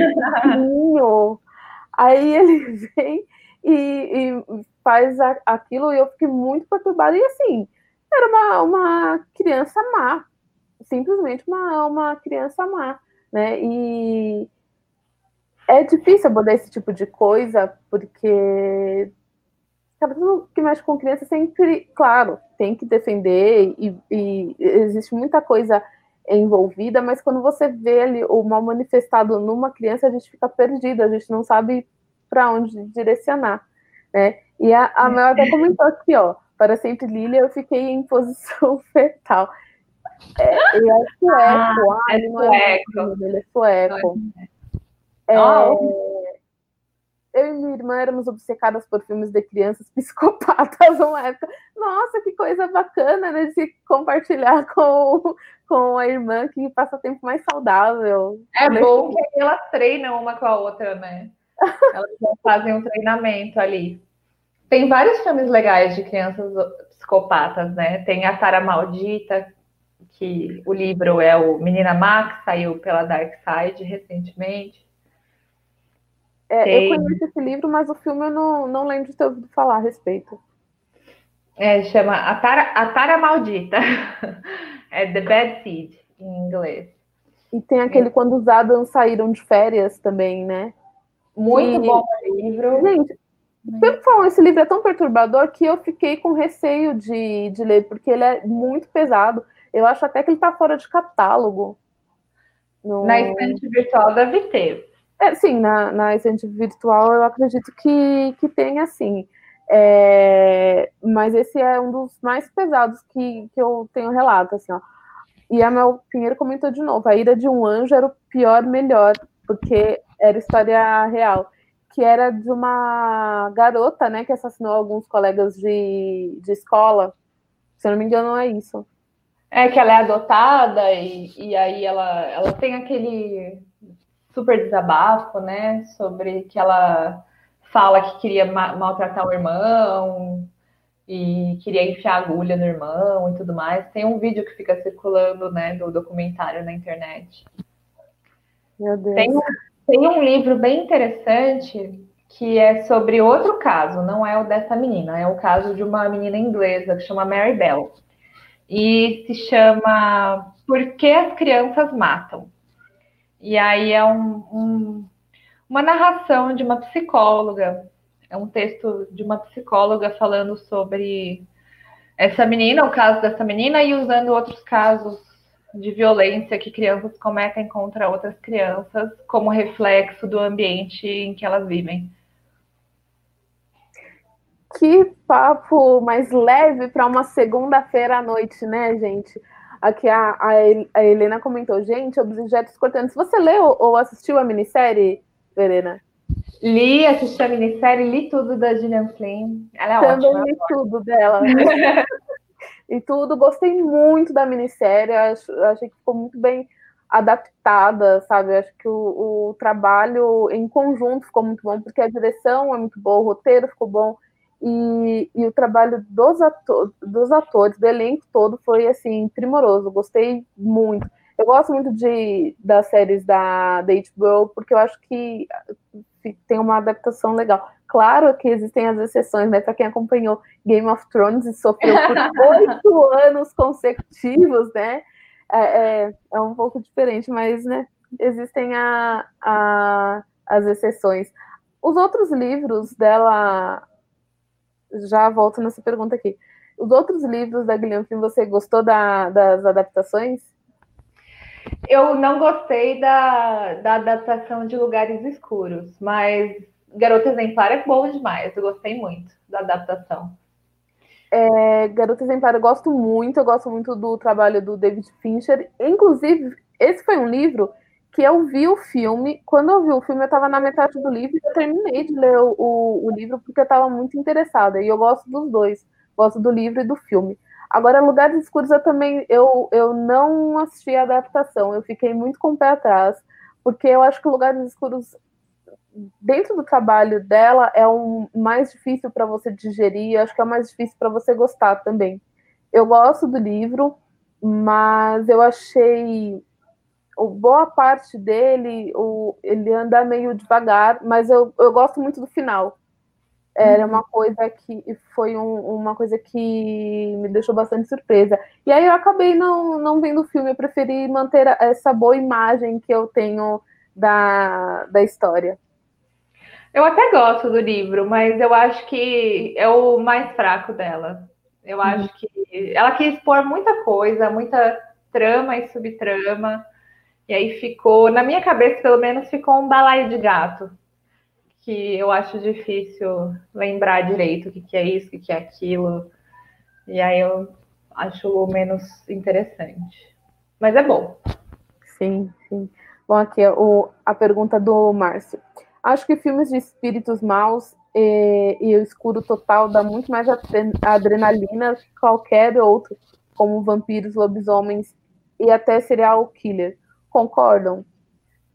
Aí ele vem e, e faz a, aquilo e eu fiquei muito perturbada. E assim, era uma, uma criança má. Simplesmente uma, uma criança má. Né? E é difícil abordar esse tipo de coisa, porque cada tudo que mexe com criança sempre, claro, tem que defender e, e, existe muita coisa envolvida, mas quando você vê ali o mal manifestado numa criança, a gente fica perdida, a gente não sabe para onde direcionar, né? E a, a Mel até comentou aqui, ó, para sempre Lilia, eu fiquei em posição fetal. É, ele é sueco, ah, ah, ele não é sueco. ele é sueco. É, eu e minha irmã éramos obcecadas por filmes de crianças psicopatas uma época. Nossa, que coisa bacana, né? De se compartilhar com, com a irmã que passa tempo mais saudável. É bom que elas treinam uma com a outra, né? Elas fazem um treinamento ali. Tem vários filmes legais de crianças psicopatas, né? Tem A Tara Maldita, que o livro é o Menina Max, saiu pela Dark Side recentemente. É, eu conheço esse livro, mas o filme eu não, não lembro de ter ouvido falar a respeito. É, chama A Tara, a Tara Maldita. é The Bad Seed, em inglês. E tem aquele quando os Adams saíram de férias também, né? Muito e... bom o livro. Gente, pelo falar, esse livro é tão perturbador que eu fiquei com receio de, de ler, porque ele é muito pesado. Eu acho até que ele está fora de catálogo. No... Na estante virtual deve ter. É, sim, na, na estante virtual eu acredito que, que tenha sim. É, mas esse é um dos mais pesados que, que eu tenho relato, assim, ó. E a Mel Pinheiro comentou de novo, a ira de um anjo era o pior melhor, porque era história real, que era de uma garota, né, que assassinou alguns colegas de, de escola. Se eu não me engano, não é isso. É que ela é adotada e, e aí ela, ela tem aquele super desabafo, né? Sobre que ela fala que queria ma maltratar o irmão e queria enfiar agulha no irmão e tudo mais. Tem um vídeo que fica circulando, né, do documentário na internet. Meu Deus. Tem, tem um livro bem interessante que é sobre outro caso, não é o dessa menina, é o caso de uma menina inglesa que chama Mary Bell. E se chama Por que as crianças matam? E aí é um, um, uma narração de uma psicóloga, é um texto de uma psicóloga falando sobre essa menina, o caso dessa menina, e usando outros casos de violência que crianças cometem contra outras crianças como reflexo do ambiente em que elas vivem. Que papo mais leve para uma segunda-feira à noite, né, gente? Aqui a, a, a, Helena comentou, gente, objetos cortantes. Você leu ou assistiu a minissérie, Verena? Li, assisti a minissérie, li tudo da Gillian Flynn. Ela é Também ótima. Também li tudo dela. e tudo, gostei muito da minissérie, acho, achei que ficou muito bem adaptada, sabe? Acho que o, o trabalho em conjunto ficou muito bom, porque a direção é muito boa, o roteiro ficou bom, e, e o trabalho dos, ator, dos atores, do elenco todo, foi assim, primoroso. Gostei muito. Eu gosto muito de, das séries da, da HBO, porque eu acho que tem uma adaptação legal. Claro que existem as exceções, né? Para quem acompanhou Game of Thrones e sofreu por oito anos consecutivos, né? É, é, é, um pouco diferente, mas né, existem a, a, as exceções. Os outros livros dela, já volto nessa pergunta aqui. Os outros livros da Guilherme, você gostou da, das adaptações? Eu não gostei da, da adaptação de Lugares Escuros, mas Garota Exemplar é bom demais. Eu gostei muito da adaptação. É, Garota Exemplar eu gosto muito, eu gosto muito do trabalho do David Fincher. Inclusive, esse foi um livro que eu vi o filme. Quando eu vi o filme, eu estava na metade do livro e eu terminei de ler o, o, o livro porque eu estava muito interessada. E eu gosto dos dois. Gosto do livro e do filme. Agora, Lugares Escuros, eu também eu, eu não assisti a adaptação. Eu fiquei muito com o pé atrás, porque eu acho que Lugares Escuros, dentro do trabalho dela, é o mais difícil para você digerir. Acho que é o mais difícil para você gostar também. Eu gosto do livro, mas eu achei boa parte dele, o, ele anda meio devagar, mas eu, eu gosto muito do final. Era uma coisa que foi um, uma coisa que me deixou bastante surpresa. E aí eu acabei não, não vendo o filme, eu preferi manter essa boa imagem que eu tenho da, da história. Eu até gosto do livro, mas eu acho que é o mais fraco dela. Eu uhum. acho que ela quis expor muita coisa, muita trama e subtrama. E aí ficou, na minha cabeça, pelo menos, ficou um balaio de gato. Que eu acho difícil lembrar direito o que, que é isso, o que, que é aquilo. E aí eu acho menos interessante. Mas é bom. Sim, sim. Bom, aqui o, a pergunta do Márcio. Acho que filmes de espíritos maus e, e o escuro total dá muito mais adrenalina que qualquer outro, como vampiros, lobisomens e até serial killer. Concordam?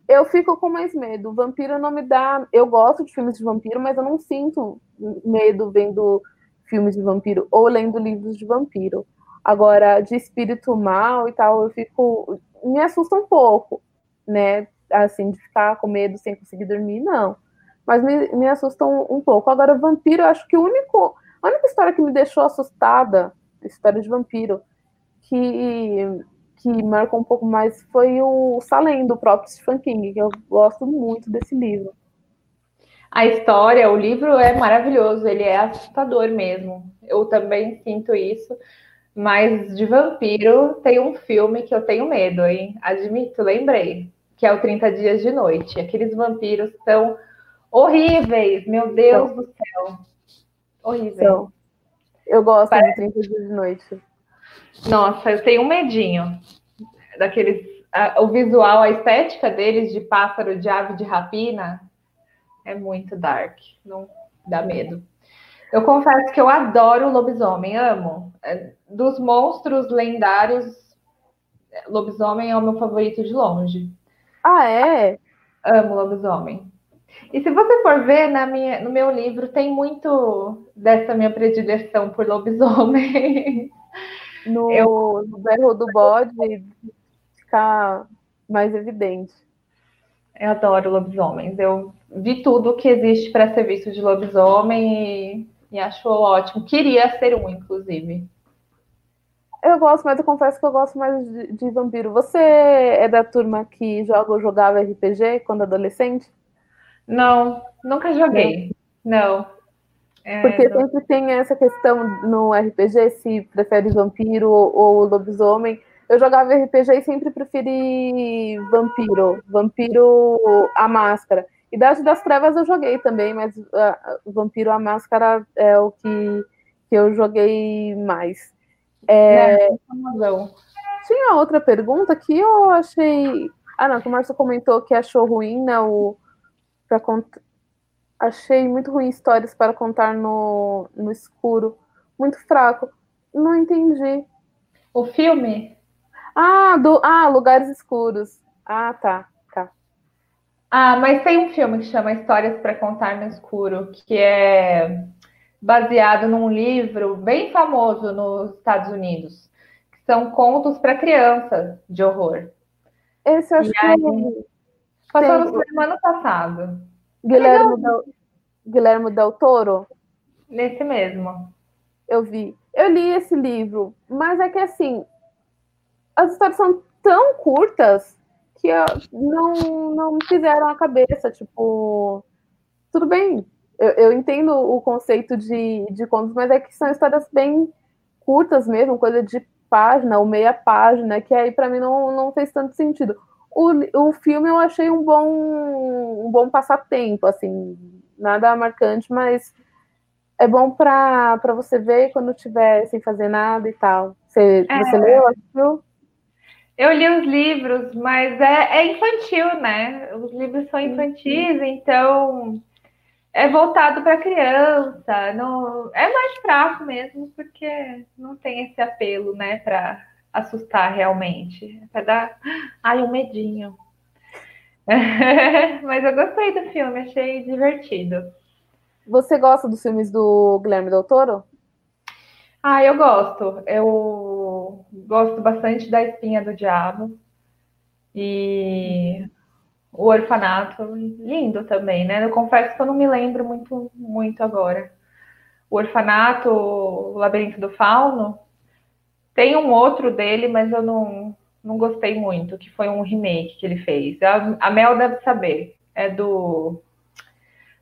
Eu fico com mais medo. Vampiro não me dá. Eu gosto de filmes de vampiro, mas eu não sinto medo vendo filmes de vampiro ou lendo livros de vampiro. Agora, de espírito mal e tal, eu fico. Me assusta um pouco, né? Assim, de ficar com medo sem conseguir dormir, não. Mas me, me assusta um, um pouco. Agora, vampiro, eu acho que o único. A única história que me deixou assustada, história de vampiro, que que marcou um pouco mais foi o Salem, do próprio Stephen King, que eu gosto muito desse livro. A história, o livro é maravilhoso, ele é assustador mesmo. Eu também sinto isso. Mas de vampiro tem um filme que eu tenho medo, hein? Admito, lembrei. Que é o 30 Dias de Noite. Aqueles vampiros são horríveis, meu Deus do céu. Horríveis. Então, eu gosto Parece... de 30 Dias de Noite. Nossa, eu tenho um medinho daqueles. A, o visual, a estética deles de pássaro, de ave de rapina é muito dark. Não dá medo. Eu confesso que eu adoro lobisomem, amo. É, dos monstros lendários, lobisomem é o meu favorito de longe. Ah, é? Amo lobisomem. E se você for ver na minha, no meu livro, tem muito dessa minha predileção por lobisomem. no, eu... no berro do bode ficar mais evidente. Eu adoro lobisomens. Eu vi tudo que existe para ser visto de lobisomem e, e acho ótimo. Queria ser um, inclusive. Eu gosto, mas eu confesso que eu gosto mais de, de vampiro. Você é da turma que joga ou jogava RPG quando adolescente? Não, nunca joguei. Não. É, Porque não... sempre tem essa questão no RPG, se prefere vampiro ou, lobisomem. Eu jogava RPG e sempre preferi vampiro, vampiro a máscara. Idade das Trevas eu joguei também, mas uh, vampiro a máscara é o que, que eu joguei mais. É, é tinha outra pergunta que eu achei. Ah, não, que o Márcio comentou que achou ruim, né? O, pra cont achei muito ruim histórias para contar no, no escuro. Muito fraco. Não entendi. O filme? Ah, do, ah, Lugares Escuros. Ah, tá, tá. Ah, mas tem um filme que chama Histórias para Contar no Escuro, que é baseado num livro bem famoso nos Estados Unidos, que são contos para crianças de horror. Esse eu acho que aí, passou no ano passado. Guilherme Del, Guilherme Del Toro? Nesse mesmo. Eu vi. Eu li esse livro, mas é que assim, as histórias são tão curtas que não, não me fizeram a cabeça. Tipo, tudo bem, eu, eu entendo o conceito de, de contos, mas é que são histórias bem curtas mesmo, coisa de página ou meia página, que aí para mim não, não fez tanto sentido. O, o filme eu achei um bom, um bom passatempo, assim, nada marcante, mas é bom para você ver quando estiver sem fazer nada e tal. Você, é. você leu, assistiu? Eu li os livros, mas é, é infantil, né? Os livros são infantis, então é voltado para criança. Não, é mais fraco mesmo, porque não tem esse apelo, né, para assustar realmente. É para dar ai, um medinho. mas eu gostei do filme, achei divertido. Você gosta dos filmes do Guilherme Del Toro? Ah, eu gosto. Eu gosto bastante da Espinha do Diabo. E o Orfanato, lindo também, né? Eu confesso que eu não me lembro muito, muito agora. O Orfanato, o Labirinto do Fauno, tem um outro dele, mas eu não, não gostei muito, que foi um remake que ele fez. A, a Mel deve saber. É do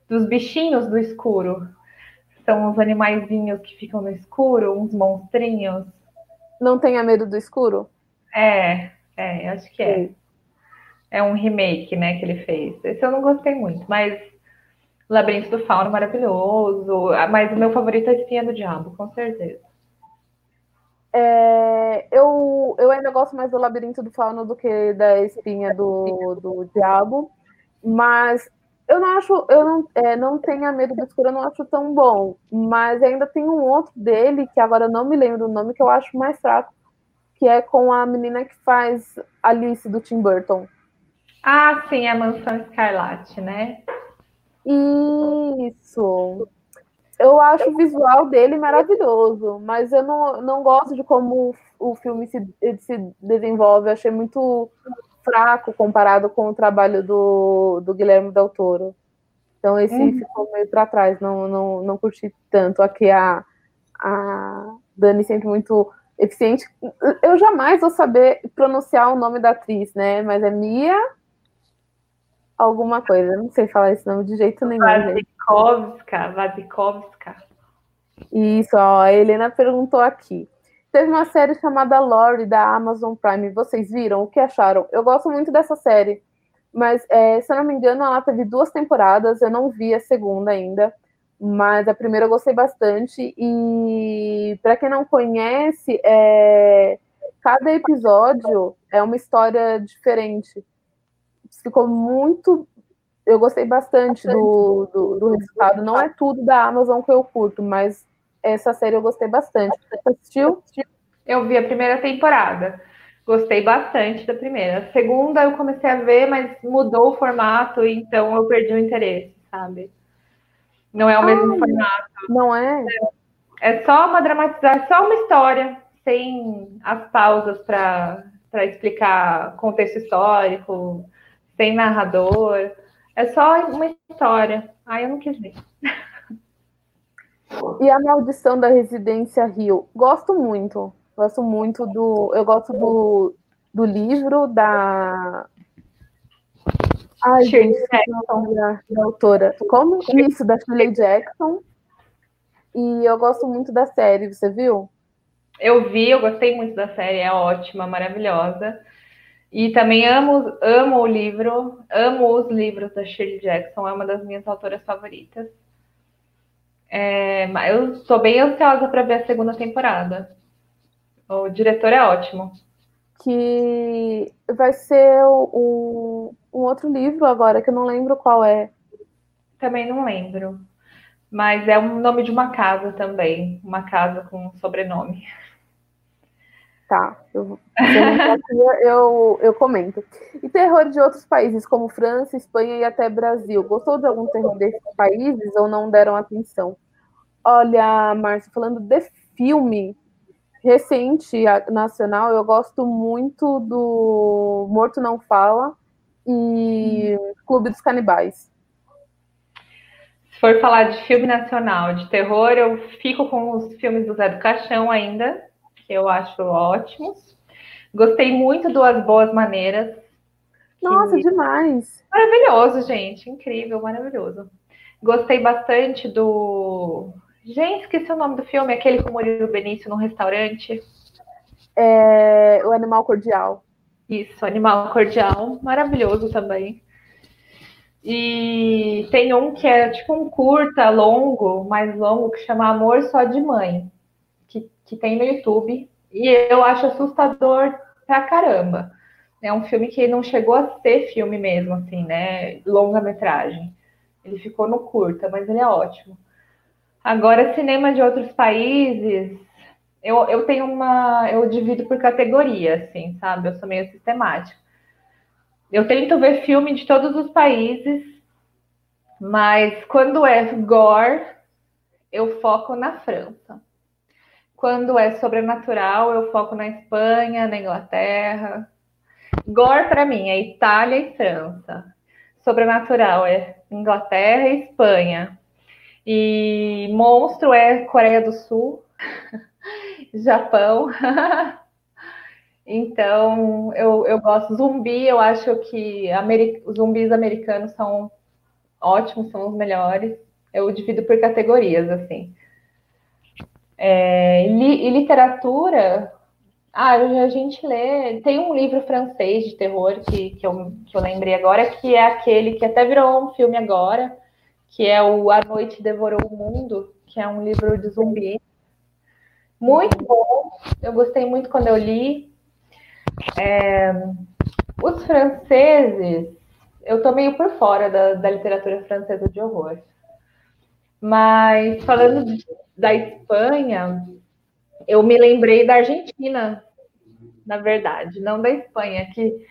dos bichinhos do escuro. São os animaizinhos que ficam no escuro, uns monstrinhos. Não tenha medo do escuro? É, é, acho que é. Sim. É um remake, né, que ele fez. Esse eu não gostei muito, mas Labirinto do Fauno maravilhoso. Ah, mas o meu favorito é Espinha do Diabo, com certeza. É, eu, eu ainda gosto mais do Labirinto do Fauno do que da Espinha do, do Diabo, mas eu não acho, eu não, é, não tenha medo do escuro, eu não acho tão bom. Mas ainda tem um outro dele, que agora eu não me lembro o nome, que eu acho mais fraco, que é com a menina que faz Alice do Tim Burton. Ah, sim, a Mansão Escarlate, né? Isso. Eu acho o visual dele maravilhoso, mas eu não, não gosto de como o filme se, se desenvolve. Eu achei muito fraco comparado com o trabalho do, do Guilherme Del Toro. Então esse uhum. ficou meio para trás, não, não, não curti tanto. Aqui a, a Dani sempre muito eficiente. Eu jamais vou saber pronunciar o nome da atriz, né? Mas é Mia alguma coisa. não sei falar esse nome de jeito nenhum. Vazikovska, Vazikovska. Isso, ó, a Helena perguntou aqui. Teve uma série chamada Lore da Amazon Prime. Vocês viram? O que acharam? Eu gosto muito dessa série, mas é, se eu não me engano, ela teve duas temporadas. Eu não vi a segunda ainda, mas a primeira eu gostei bastante. E para quem não conhece, é, cada episódio é uma história diferente. Ficou muito. Eu gostei bastante do, do, do resultado. Não é tudo da Amazon que eu curto, mas essa série eu gostei bastante. Você assistiu? Eu vi a primeira temporada. Gostei bastante da primeira. A segunda eu comecei a ver, mas mudou o formato, então eu perdi o interesse, sabe? Não é o mesmo ah, formato. Não é? É só uma dramatização, é só uma história, sem as pausas para explicar contexto histórico, sem narrador. É só uma história. Aí eu não quis ver. E a maldição da residência Rio? Gosto muito. Gosto muito do. Eu gosto do, do livro da. Ai, gente, da, da autora. Como? Isso, da Shirley Jackson. E eu gosto muito da série, você viu? Eu vi, eu gostei muito da série, é ótima, maravilhosa. E também amo, amo o livro, amo os livros da Shirley Jackson, é uma das minhas autoras favoritas. É, eu estou bem ansiosa para ver a segunda temporada. O diretor é ótimo. Que vai ser um, um outro livro agora, que eu não lembro qual é. Também não lembro. Mas é um nome de uma casa também. Uma casa com um sobrenome. Tá, eu, eu, eu comento. E terror de outros países, como França, Espanha e até Brasil. Gostou de algum terror desses países ou não deram atenção? Olha, Márcia, falando de filme recente, nacional, eu gosto muito do Morto Não Fala e Clube dos Canibais. Se for falar de filme nacional, de terror, eu fico com os filmes do Zé do Caixão ainda, eu acho ótimos. Gostei muito do As Boas Maneiras. Nossa, que... demais! Maravilhoso, gente. Incrível, maravilhoso. Gostei bastante do. Gente, esqueci o nome do filme, aquele com o Murilo Benício no restaurante. É, o Animal Cordial. Isso, Animal Cordial, maravilhoso também. E tem um que é tipo um curta, longo, mais longo, que chama Amor Só de Mãe, que, tem no YouTube. E eu acho assustador pra caramba. É um filme que não chegou a ser filme mesmo, assim, né? Longa-metragem. Ele ficou no curta, mas ele é ótimo. Agora, cinema de outros países, eu, eu tenho uma. Eu divido por categoria, assim, sabe? Eu sou meio sistemática. Eu tento ver filme de todos os países, mas quando é gore, eu foco na França. Quando é sobrenatural, eu foco na Espanha, na Inglaterra. Gore para mim é Itália e França. Sobrenatural é Inglaterra e Espanha. E monstro é Coreia do Sul, Japão. então, eu, eu gosto. Zumbi, eu acho que zumbis americanos são ótimos, são os melhores. Eu divido por categorias, assim. É, li, e literatura, ah, a gente lê. Tem um livro francês de terror que, que, eu, que eu lembrei agora, que é aquele que até virou um filme agora, que é o A Noite Devorou o Mundo, que é um livro de zumbi. Muito bom. Eu gostei muito quando eu li. É, os franceses, eu tô meio por fora da, da literatura francesa de horror. Mas falando da Espanha, eu me lembrei da Argentina, na verdade, não da Espanha, que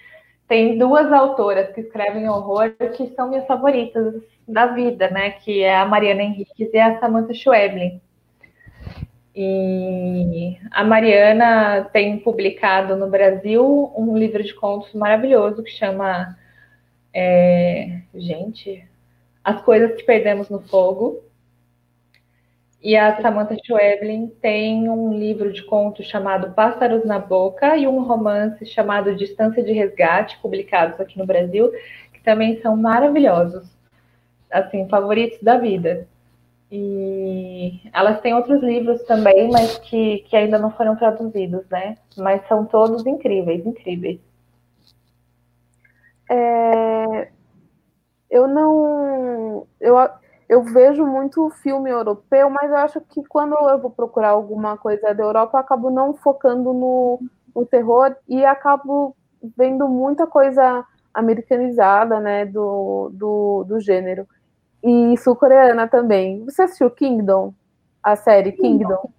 tem duas autoras que escrevem horror que são minhas favoritas da vida, né? Que é a Mariana Henriques e a Samantha Schweblin. E a Mariana tem publicado no Brasil um livro de contos maravilhoso que chama é, gente, As Coisas que Perdemos no Fogo. E a Samantha Schweblin tem um livro de contos chamado Pássaros na Boca e um romance chamado Distância de Resgate, publicados aqui no Brasil, que também são maravilhosos, assim, favoritos da vida. E elas têm outros livros também, mas que, que ainda não foram traduzidos, né? Mas são todos incríveis, incríveis. É... Eu não. Eu eu vejo muito filme europeu, mas eu acho que quando eu vou procurar alguma coisa da Europa, eu acabo não focando no, no terror e acabo vendo muita coisa americanizada, né, do, do, do gênero. E sul-coreana também. Você assistiu Kingdom? A série Kingdom?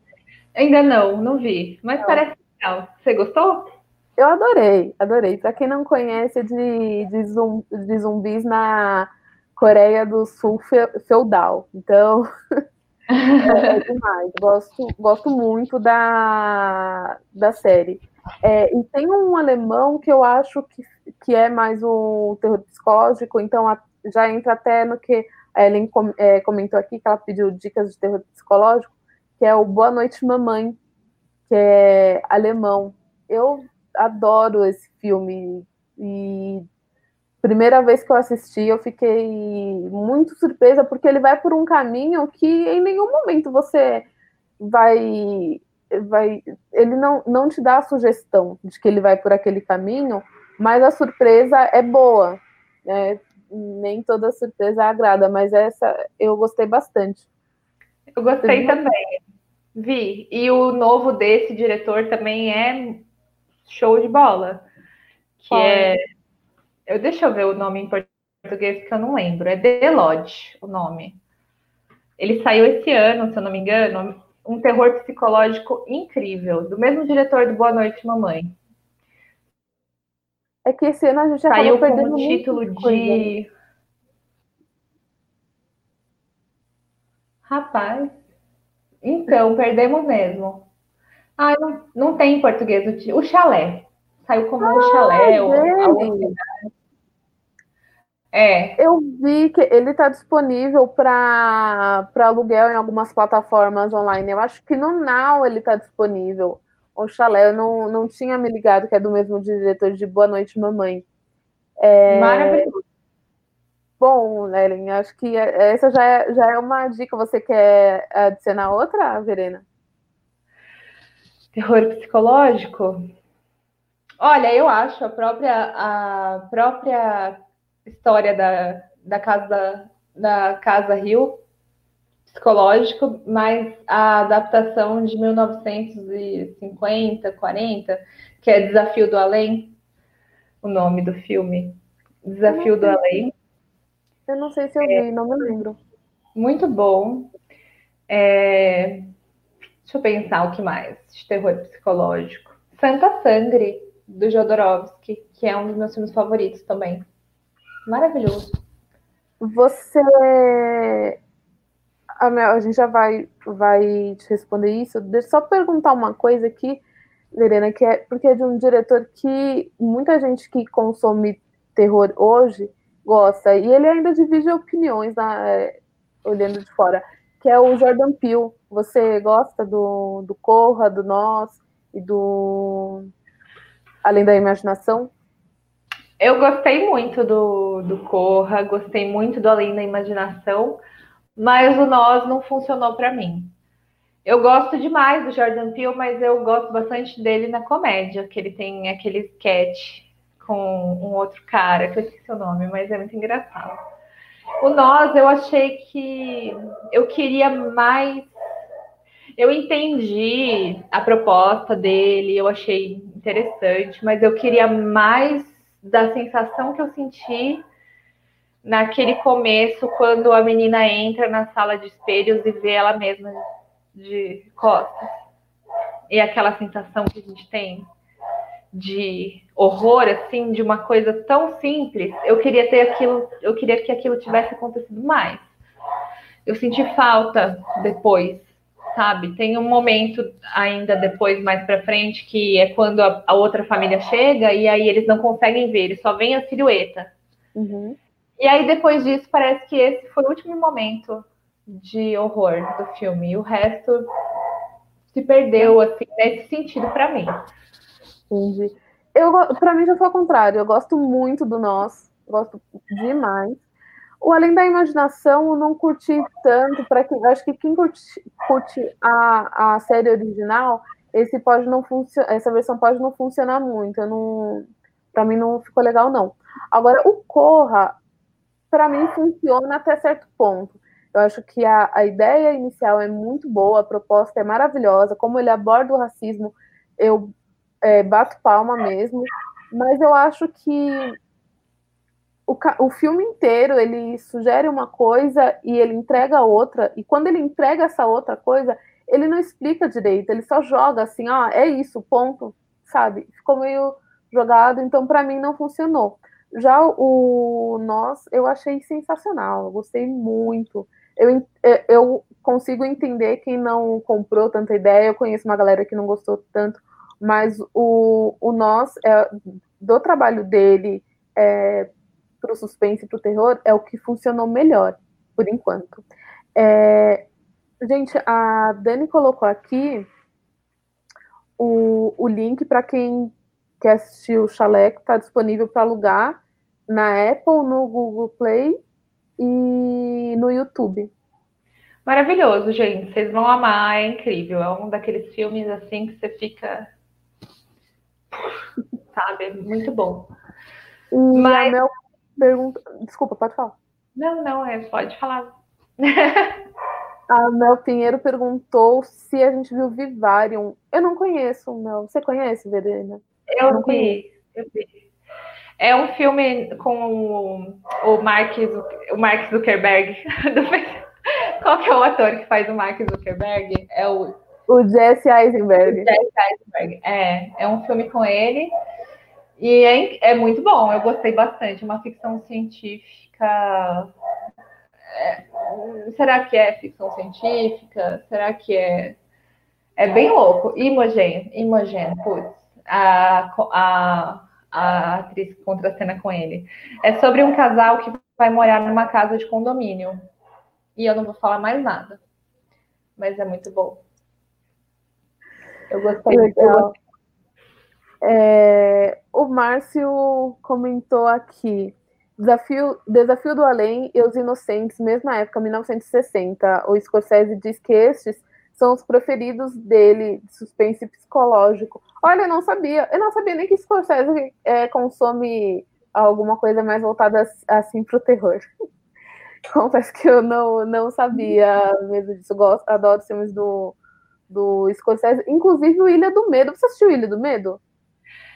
Ainda não, não vi. Mas não. parece legal. Você gostou? Eu adorei, adorei. Para quem não conhece, de, de, zumb, de zumbis na Coreia do Sul feudal. Então, é, é, demais. Gosto, gosto muito da, da série. É, e tem um alemão que eu acho que, que é mais um terror psicológico, então a, já entra até no que a Ellen com, é, comentou aqui, que ela pediu dicas de terror psicológico, que é o Boa Noite Mamãe, que é alemão. Eu adoro esse filme e primeira vez que eu assisti, eu fiquei muito surpresa, porque ele vai por um caminho que em nenhum momento você vai. vai ele não, não te dá a sugestão de que ele vai por aquele caminho, mas a surpresa é boa. Né? Nem toda surpresa agrada, mas essa eu gostei bastante. Eu gostei também. Vi. E o novo desse diretor também é show de bola. Que é eu, deixa eu ver o nome em português que eu não lembro. É The Lodge o nome. Ele saiu esse ano, se eu não me engano, um terror psicológico incrível, do mesmo diretor do Boa Noite, Mamãe. É que esse ano a gente já saiu com o título de. Rapaz. Então, perdemos mesmo. Ah, não, não tem em português o, o chalé. Saiu como ah, o chalé, ou é. Eu vi que ele está disponível para aluguel em algumas plataformas online. Eu acho que no Now ele está disponível. O Chalé, eu não, não tinha me ligado que é do mesmo diretor de Boa Noite, Mamãe. É... Maravilhoso. Bom, Ellen, acho que é, essa já é, já é uma dica. Você quer adicionar outra, Verena? Terror psicológico? Olha, eu acho a própria, a própria história da, da casa da Casa Rio psicológico, mas a adaptação de 1950, 40, que é Desafio do Além, o nome do filme. Desafio do Além. Eu não sei se eu vi, não me lembro. Muito bom. É... Deixa eu pensar o que mais de terror psicológico. Santa Sangre, do Jodorowsky, que é um dos meus filmes favoritos também. Maravilhoso. Você. A, gente já vai, vai te responder isso. Deixa eu só perguntar uma coisa aqui, Verena, que é porque é de um diretor que muita gente que consome terror hoje gosta, e ele ainda divide opiniões na, é, olhando de fora, que é o Jordan Peele. Você gosta do, do Corra, do Nós e do Além da Imaginação? Eu gostei muito do, do Corra, gostei muito do Além da Imaginação, mas o Nós não funcionou para mim. Eu gosto demais do Jordan Peele, mas eu gosto bastante dele na comédia, que ele tem aquele sketch com um outro cara, que eu esqueci o nome, mas é muito engraçado. O Nós, eu achei que eu queria mais. Eu entendi a proposta dele, eu achei interessante, mas eu queria mais da sensação que eu senti naquele começo, quando a menina entra na sala de espelhos e vê ela mesma de costas. E aquela sensação que a gente tem de horror, assim, de uma coisa tão simples, eu queria ter aquilo, eu queria que aquilo tivesse acontecido mais. Eu senti falta depois sabe? Tem um momento ainda depois, mais para frente, que é quando a, a, outra família chega e aí eles não conseguem ver, eles só veem a silhueta. Uhum. E aí depois disso parece que esse foi o último momento de horror do filme. E o resto se perdeu, assim, nesse sentido para mim. Entendi. Eu, para mim já foi ao contrário. Eu gosto muito do Nós, gosto demais. O Além da Imaginação eu não curti tanto, para quem acho que quem curte, curte a, a série original, esse pode não funcionar, essa versão pode não funcionar muito. Eu não, para mim não ficou legal não. Agora o Corra, para mim funciona até certo ponto. Eu acho que a, a ideia inicial é muito boa, a proposta é maravilhosa, como ele aborda o racismo, eu é, bato palma mesmo, mas eu acho que o, o filme inteiro ele sugere uma coisa e ele entrega outra, e quando ele entrega essa outra coisa, ele não explica direito, ele só joga assim, ah, é isso, ponto, sabe? Ficou meio jogado, então para mim não funcionou. Já o Nós, eu achei sensacional, eu gostei muito. Eu, é, eu consigo entender quem não comprou tanta ideia, eu conheço uma galera que não gostou tanto, mas o, o Nós, é, do trabalho dele, é, para o suspense e para o terror é o que funcionou melhor, por enquanto. É, gente, a Dani colocou aqui o, o link para quem quer assistir o Chaleco, está disponível para alugar na Apple, no Google Play e no YouTube. Maravilhoso, gente. Vocês vão amar, é incrível. É um daqueles filmes assim que você fica. Sabe? Muito bom. E Mas... pergunta. Desculpa, pode falar. Não, não, é, pode falar. a Mel Pinheiro perguntou se a gente viu Vivarium. Eu não conheço, Mel. Você conhece, Verena? Eu, eu vi, eu vi. É um filme com o Mark, o Mark Zuckerberg. Qual que é o ator que faz o Mark Zuckerberg? É o... O Jesse Eisenberg. O Jesse Eisenberg, é. É um filme com ele. E é, é muito bom, eu gostei bastante. Uma ficção científica. É, será que é ficção científica? Será que é. É bem louco. Imogen, Imogen, putz, a, a, a atriz que contracena com ele. É sobre um casal que vai morar numa casa de condomínio. E eu não vou falar mais nada. Mas é muito bom. Eu gostei. Eu gostei é, o Márcio comentou aqui. Desafio, Desafio do Além e Os Inocentes, mesma época, 1960. O Scorsese diz que estes são os preferidos dele, de suspense psicológico. Olha, eu não sabia, eu não sabia nem que Scorsese é, consome alguma coisa mais voltada assim para o terror. Confesso que eu não, não sabia mesmo disso. Gosto, adoro filmes do, do Scorsese, inclusive o Ilha do Medo. Você assistiu Ilha do Medo?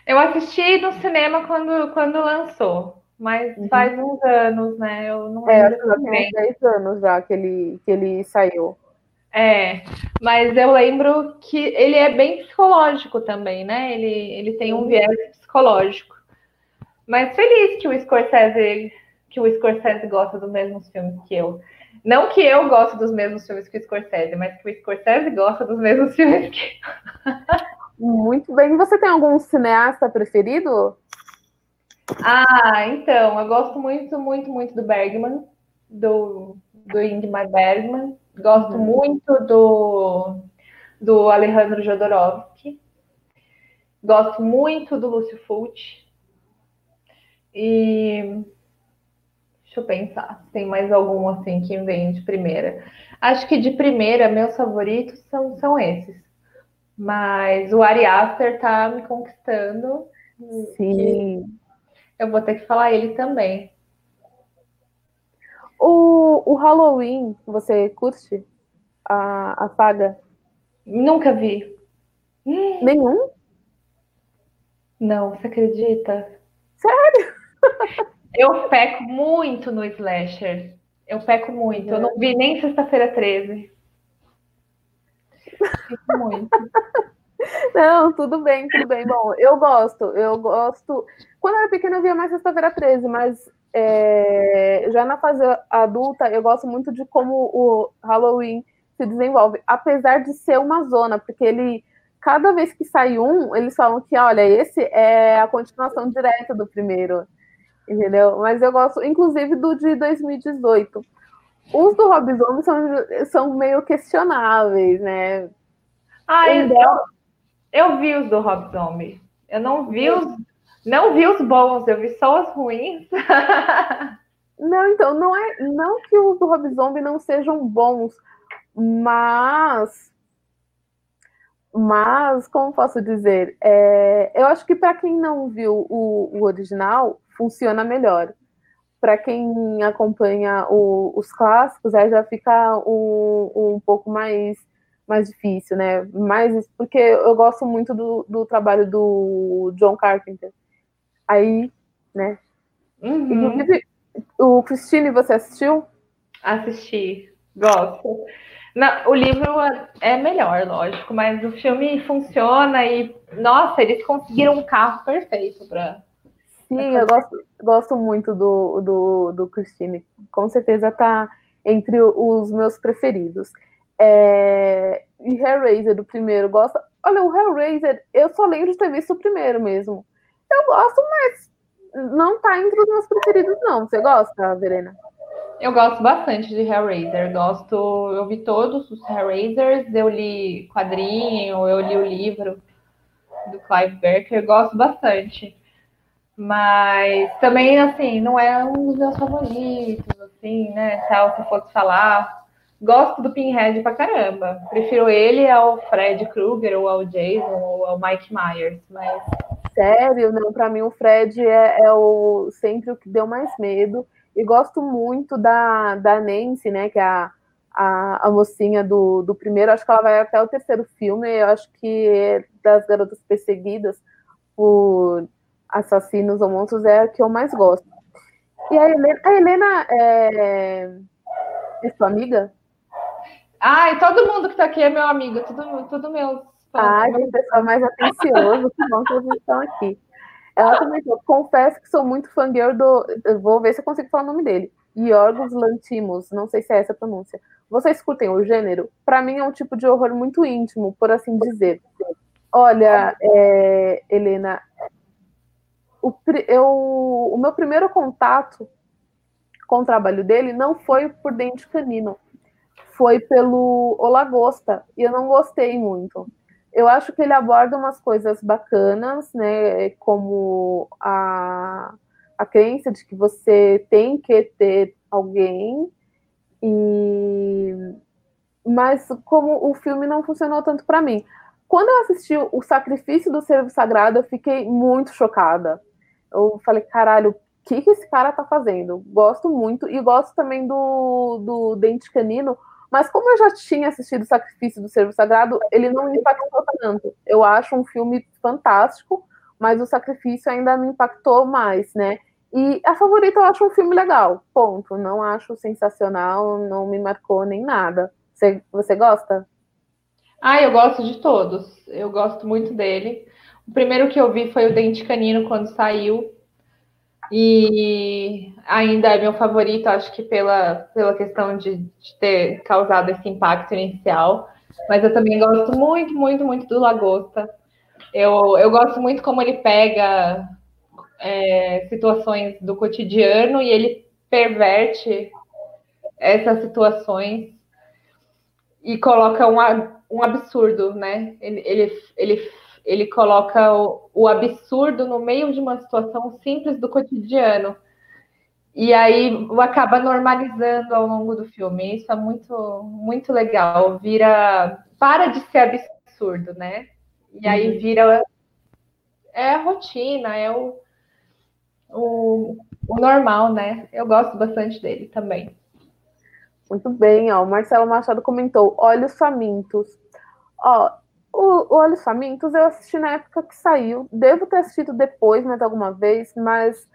Eu assisti no cinema quando, quando lançou, mas uhum. faz uns anos, né? Eu não é, lembro. É, tem 10 anos já que ele, que ele saiu. É, mas eu lembro que ele é bem psicológico também, né? Ele, ele tem um viés psicológico. Mas feliz que o Scorsese, que o Scorsese gosta dos mesmos filmes que eu. Não que eu goste dos mesmos filmes que o Scorsese, mas que o Scorsese gosta dos mesmos filmes que Muito bem. Você tem algum cineasta preferido? Ah, então, eu gosto muito, muito, muito do Bergman, do, do Ingmar Bergman. Gosto uhum. muito do, do Alejandro Jodorowsky. Gosto muito do Lúcio Fulci. E deixa eu pensar, tem mais algum assim que vem de primeira. Acho que de primeira, meus favoritos são, são esses. Mas o Ari Aster tá me conquistando. Sim. Eu vou ter que falar ele também. O, o Halloween, você curte a, a saga? Nunca vi. Nenhum? Não, você acredita? Sério? Eu peco muito no slasher. Eu peco muito. Eu não vi nem sexta-feira 13. Muito. Não, tudo bem, tudo bem. Bom, eu gosto, eu gosto. Quando eu era pequena, eu via mais sexta-feira 13, mas é, já na fase adulta, eu gosto muito de como o Halloween se desenvolve, apesar de ser uma zona, porque ele, cada vez que sai um, eles falam que, olha, esse é a continuação direta do primeiro, entendeu? Mas eu gosto, inclusive, do de 2018. Os do Rob Zombie são, são meio questionáveis, né? Ah, eu, eu vi os do Rob Zombie. Eu não vi os não vi os bons, eu vi só os ruins. não, então, não é. Não que os do Rob Zombie não sejam bons, mas. Mas, como posso dizer? É, eu acho que para quem não viu o, o original, funciona melhor. Para quem acompanha o, os clássicos, aí já fica um, um pouco mais mais difícil, né? Mais porque eu gosto muito do, do trabalho do John Carpenter. Aí, né? Uhum. Inclusive, o Christine, você assistiu? Assisti, gosto. Não, o livro é melhor, lógico, mas o filme funciona e, nossa, eles conseguiram um carro perfeito para. Sim, eu gosto, gosto muito do, do, do Christine. Com certeza tá entre os meus preferidos. É... E Hellraiser, do primeiro, gosto. Olha, o Hellraiser, eu só lembro de ter visto o primeiro mesmo. Eu gosto, mas não tá entre os meus preferidos, não. Você gosta, Verena? Eu gosto bastante de Hellraiser. Gosto, eu vi todos os Hellraisers, eu li quadrinho, eu li o livro do Clive Barker, gosto bastante. Mas também, assim, não é um dos meus favoritos, assim, né? Se eu fosse falar. Gosto do Pinhead pra caramba. Prefiro ele ao Fred Krueger, ou ao Jason, ou ao Mike Myers, mas sério, não, para mim o Fred é, é, o, sempre o que deu mais medo. E gosto muito da, da Nancy, né, que é a, a, a mocinha do, do primeiro, acho que ela vai até o terceiro filme, eu acho que é das garotas perseguidas por assassinos ou monstros é a que eu mais gosto. E a Helena, a Helena é, é sua amiga? Ai, todo mundo que tá aqui é meu amigo, tudo, tudo meu ah, que pessoal mais atencioso, que bom que vocês estão aqui. Ela comentou, confesso que sou muito fangirl do. Vou ver se eu consigo falar o nome dele. Yorgos Lantimos, não sei se é essa a pronúncia. Vocês curtem o gênero? Para mim é um tipo de horror muito íntimo, por assim dizer. Olha, é, Helena, o, eu, o meu primeiro contato com o trabalho dele não foi por Dente Canino, foi pelo O Lagosta, e eu não gostei muito eu acho que ele aborda umas coisas bacanas, né? Como a, a crença de que você tem que ter alguém e, mas como o filme não funcionou tanto para mim. Quando eu assisti o Sacrifício do Servo Sagrado, eu fiquei muito chocada. Eu falei, caralho, o que, que esse cara tá fazendo? Gosto muito, e gosto também do, do Dente Canino, mas como eu já tinha assistido Sacrifício do Servo Sagrado, ele não me impactou tanto. Eu acho um filme fantástico, mas o Sacrifício ainda me impactou mais, né? E a favorita eu acho um filme legal, ponto. Não acho sensacional, não me marcou nem nada. Você, você gosta? Ah, eu gosto de todos. Eu gosto muito dele. O primeiro que eu vi foi o Dente Canino quando saiu. E ainda é meu favorito, acho que pela, pela questão de, de ter causado esse impacto inicial. Mas eu também gosto muito, muito, muito do Lagosta. Eu, eu gosto muito como ele pega é, situações do cotidiano e ele perverte essas situações e coloca um, um absurdo, né? Ele, ele, ele, ele coloca o, o absurdo no meio de uma situação simples do cotidiano. E aí acaba normalizando ao longo do filme. Isso é muito, muito legal. Vira. Para de ser absurdo, né? E aí uhum. vira. É a rotina, é o, o, o normal, né? Eu gosto bastante dele também. Muito bem, ó. O Marcelo Machado comentou: Olhos Famintos. Ó, o, o Olhos Famintos eu assisti na época que saiu. Devo ter assistido depois, mais alguma vez, mas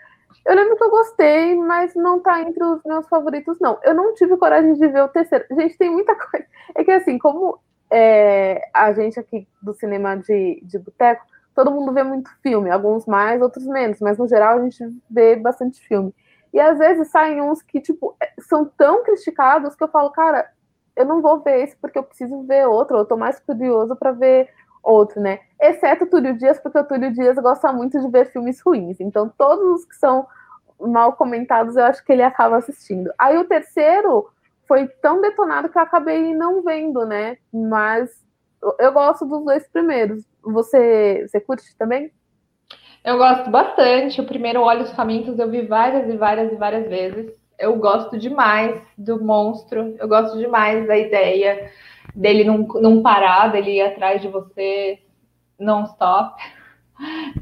eu lembro que eu gostei, mas não tá entre os meus favoritos, não. Eu não tive coragem de ver o terceiro. Gente, tem muita coisa. É que assim, como é, a gente aqui do cinema de, de boteco, todo mundo vê muito filme, alguns mais, outros menos, mas no geral a gente vê bastante filme. E às vezes saem uns que, tipo, é, são tão criticados que eu falo, cara, eu não vou ver esse porque eu preciso ver outro, eu tô mais curioso para ver outro, né? Exceto o Túlio Dias, porque o Túlio Dias gosta muito de ver filmes ruins. Então, todos os que são mal comentados, eu acho que ele acaba assistindo. Aí o terceiro foi tão detonado que eu acabei não vendo, né? Mas eu gosto dos dois primeiros. Você, você curte também? Eu gosto bastante. O primeiro Olhos Famintos eu vi várias e várias e várias vezes. Eu gosto demais do monstro. Eu gosto demais da ideia dele não, não parar, dele ir atrás de você non-stop,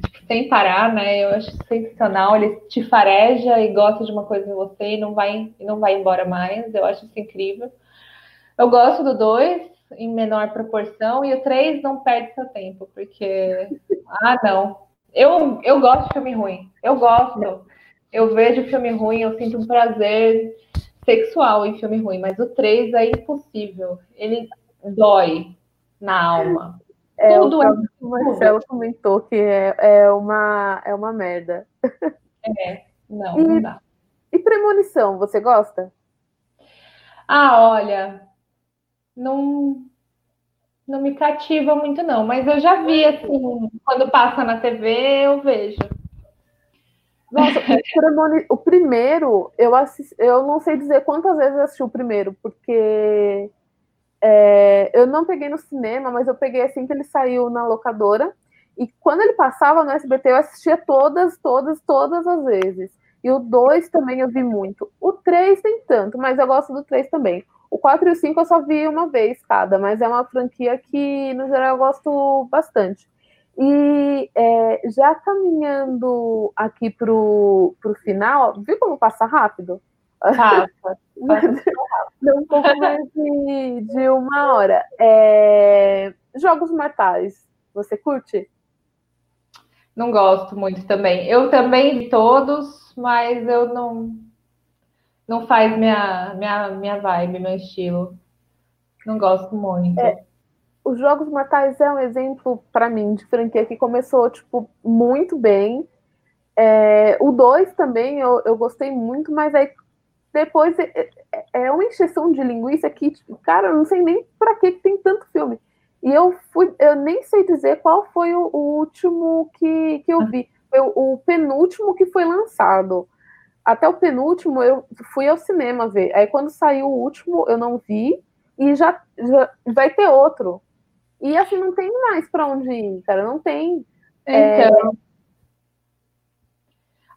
tipo, sem parar, né? Eu acho sensacional. Ele te fareja e gosta de uma coisa em você e não vai, não vai embora mais. Eu acho isso incrível. Eu gosto do 2, em menor proporção, e o 3 não perde seu tempo, porque. Ah, não. Eu, eu gosto de filme ruim. Eu gosto. Eu vejo filme ruim, eu sinto um prazer sexual em filme ruim, mas o 3 é impossível. Ele dói na alma. É, Tudo é. O Marcelo comentou que é, é, uma, é uma merda. É, não, e, não dá. E premonição, você gosta? Ah, olha, não, não me cativa muito, não, mas eu já vi assim, quando passa na TV, eu vejo. Nossa, o, o primeiro, eu assisti, eu não sei dizer quantas vezes eu assisti o primeiro, porque é, eu não peguei no cinema, mas eu peguei assim que ele saiu na locadora. E quando ele passava no SBT, eu assistia todas, todas, todas as vezes. E o 2 também eu vi muito. O 3 nem tanto, mas eu gosto do 3 também. O 4 e o 5 eu só vi uma vez cada, mas é uma franquia que, no geral, eu gosto bastante. E é, já caminhando aqui para o final, viu como passa rápido? Passa. Deu um pouco mais de, de uma hora. É, Jogos Mortais, você curte? Não gosto muito também. Eu também vi todos, mas eu não não faz minha, minha, minha vibe, meu estilo. Não gosto muito. É, os Jogos Mortais é um exemplo, para mim, de franquia que começou, tipo, muito bem. É, o 2 também eu, eu gostei muito, mas aí depois é, é, é uma encheção de linguiça que, tipo, cara, eu não sei nem para que tem tanto filme. E eu fui, eu nem sei dizer qual foi o, o último que, que eu vi. Foi o, o penúltimo que foi lançado até o penúltimo eu fui ao cinema ver. Aí quando saiu o último eu não vi e já, já vai ter outro. E assim não tem mais para onde ir, cara, não tem. Então. É...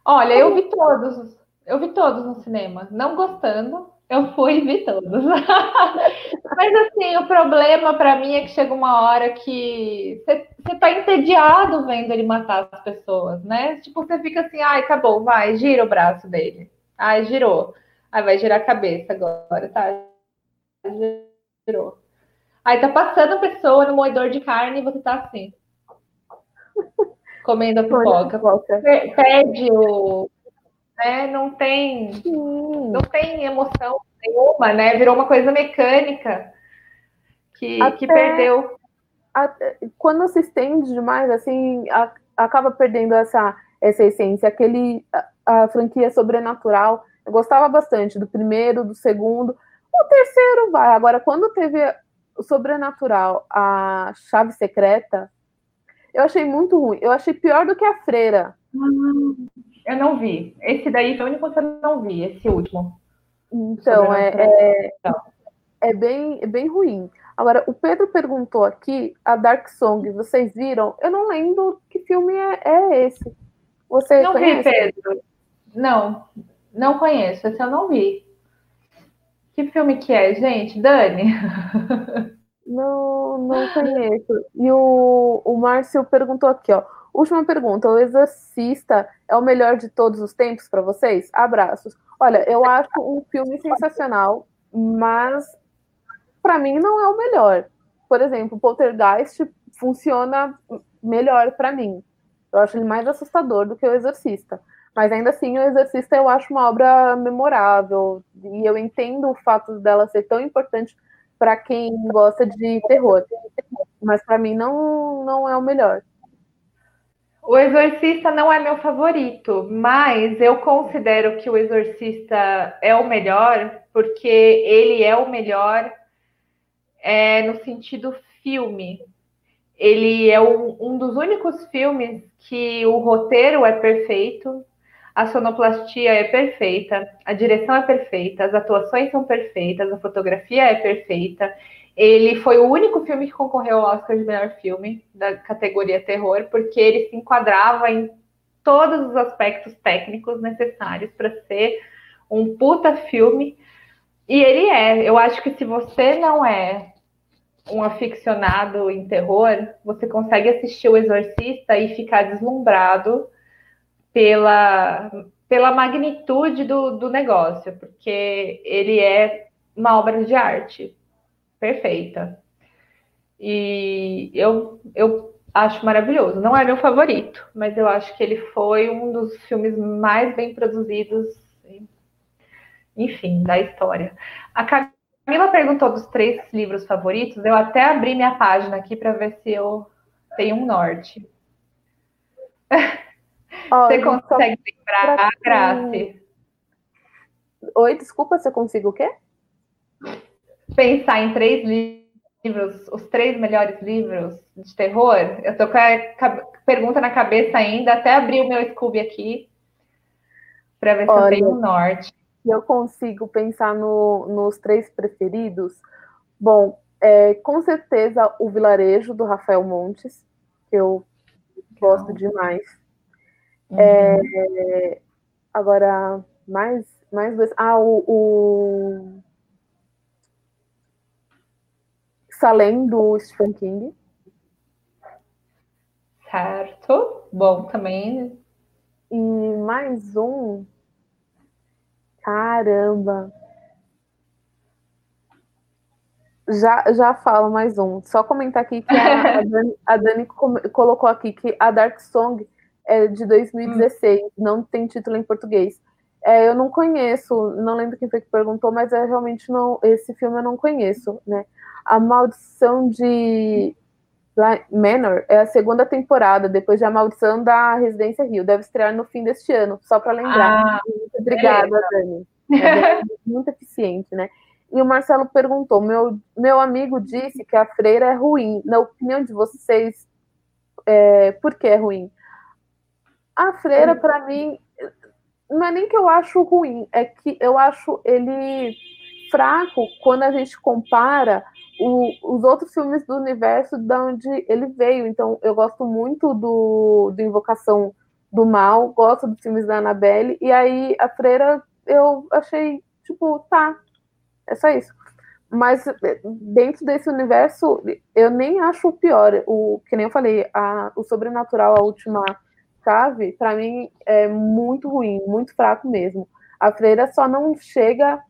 Olha, eu vi todos. Eu vi todos no cinema, não gostando. Eu fui e vi todos. Mas assim, o problema para mim é que chega uma hora que você tá entediado vendo ele matar as pessoas, né? Tipo, você fica assim, ai, tá bom, vai, gira o braço dele. Ai, girou. Aí vai girar a cabeça agora, tá? Girou. Aí tá passando a pessoa no moedor de carne e você tá assim. Comendo a pipoca. Perde o. Né? Não tem. Não tem emoção nenhuma, né? Virou uma coisa mecânica que, Até... que perdeu. Quando se estende demais, assim, a, acaba perdendo essa, essa essência. Aquele. A, a franquia sobrenatural. Eu gostava bastante do primeiro, do segundo. O terceiro vai. Agora, quando teve o sobrenatural, a chave secreta, eu achei muito ruim. Eu achei pior do que a freira. Eu não vi. Esse daí foi o único que eu não vi, esse último. Então, é, é, é, bem, é bem ruim. Agora, o Pedro perguntou aqui, a Dark Song, vocês viram? Eu não lembro que filme é, é esse. Você não conhece? vi, Pedro. Não, não conheço. Esse eu não vi. Que filme que é, gente? Dani? Não, não conheço. E o, o Márcio perguntou aqui, ó. Última pergunta: O Exorcista é o melhor de todos os tempos para vocês? Abraços. Olha, eu acho um filme sensacional, mas para mim não é o melhor. Por exemplo, Poltergeist funciona melhor para mim. Eu acho ele mais assustador do que o Exorcista. Mas ainda assim, o Exorcista eu acho uma obra memorável. E eu entendo o fato dela ser tão importante para quem gosta de terror. Mas para mim não, não é o melhor. O Exorcista não é meu favorito, mas eu considero que o Exorcista é o melhor porque ele é o melhor é, no sentido filme. Ele é um, um dos únicos filmes que o roteiro é perfeito, a sonoplastia é perfeita, a direção é perfeita, as atuações são perfeitas, a fotografia é perfeita. Ele foi o único filme que concorreu ao Oscar de melhor filme da categoria terror, porque ele se enquadrava em todos os aspectos técnicos necessários para ser um puta filme. E ele é. Eu acho que se você não é um aficionado em terror, você consegue assistir O Exorcista e ficar deslumbrado pela, pela magnitude do, do negócio, porque ele é uma obra de arte perfeita. E eu, eu acho maravilhoso. Não é meu favorito, mas eu acho que ele foi um dos filmes mais bem produzidos, enfim, da história. A Camila perguntou dos três livros favoritos. Eu até abri minha página aqui para ver se eu tenho um norte. Você consegue lembrar, Grace? Oi, desculpa, você consigo o quê? Pensar em três livros, os três melhores livros de terror. Eu tô com a pergunta na cabeça ainda, até abrir o meu Scooby aqui para ver se Olha, eu tenho norte. Eu consigo pensar no, nos três preferidos. Bom, é, com certeza o Vilarejo do Rafael Montes, que eu gosto demais. Uhum. É, agora, mais, mais dois. Ah, o, o Salem do Stephen King. Certo. Bom também. E mais um. Caramba. Já, já falo mais um. Só comentar aqui que a, a Dani, a Dani colocou aqui que a Dark Song é de 2016, hum. não tem título em português. É, eu não conheço, não lembro quem foi que perguntou, mas é realmente não, esse filme eu não conheço, né? A Maldição de Manor é a segunda temporada, depois de A Maldição da Residência Rio. Deve estrear no fim deste ano, só para lembrar. Ah, muito obrigada, é. Dani. É muito eficiente, né? E o Marcelo perguntou: meu, meu amigo disse que a freira é ruim. Na opinião de vocês, é, por que é ruim? A freira, para mim, não é nem que eu acho ruim, é que eu acho ele fraco quando a gente compara o, os outros filmes do universo de onde ele veio. Então, eu gosto muito do, do Invocação do Mal, gosto dos filmes da Annabelle, e aí a freira eu achei, tipo, tá, é só isso. mas eh, dentro desse universo, eu nem acho o pior. O que nem eu falei, a, o sobrenatural, a última chave, para mim é muito ruim, muito fraco mesmo. A Freira só não chega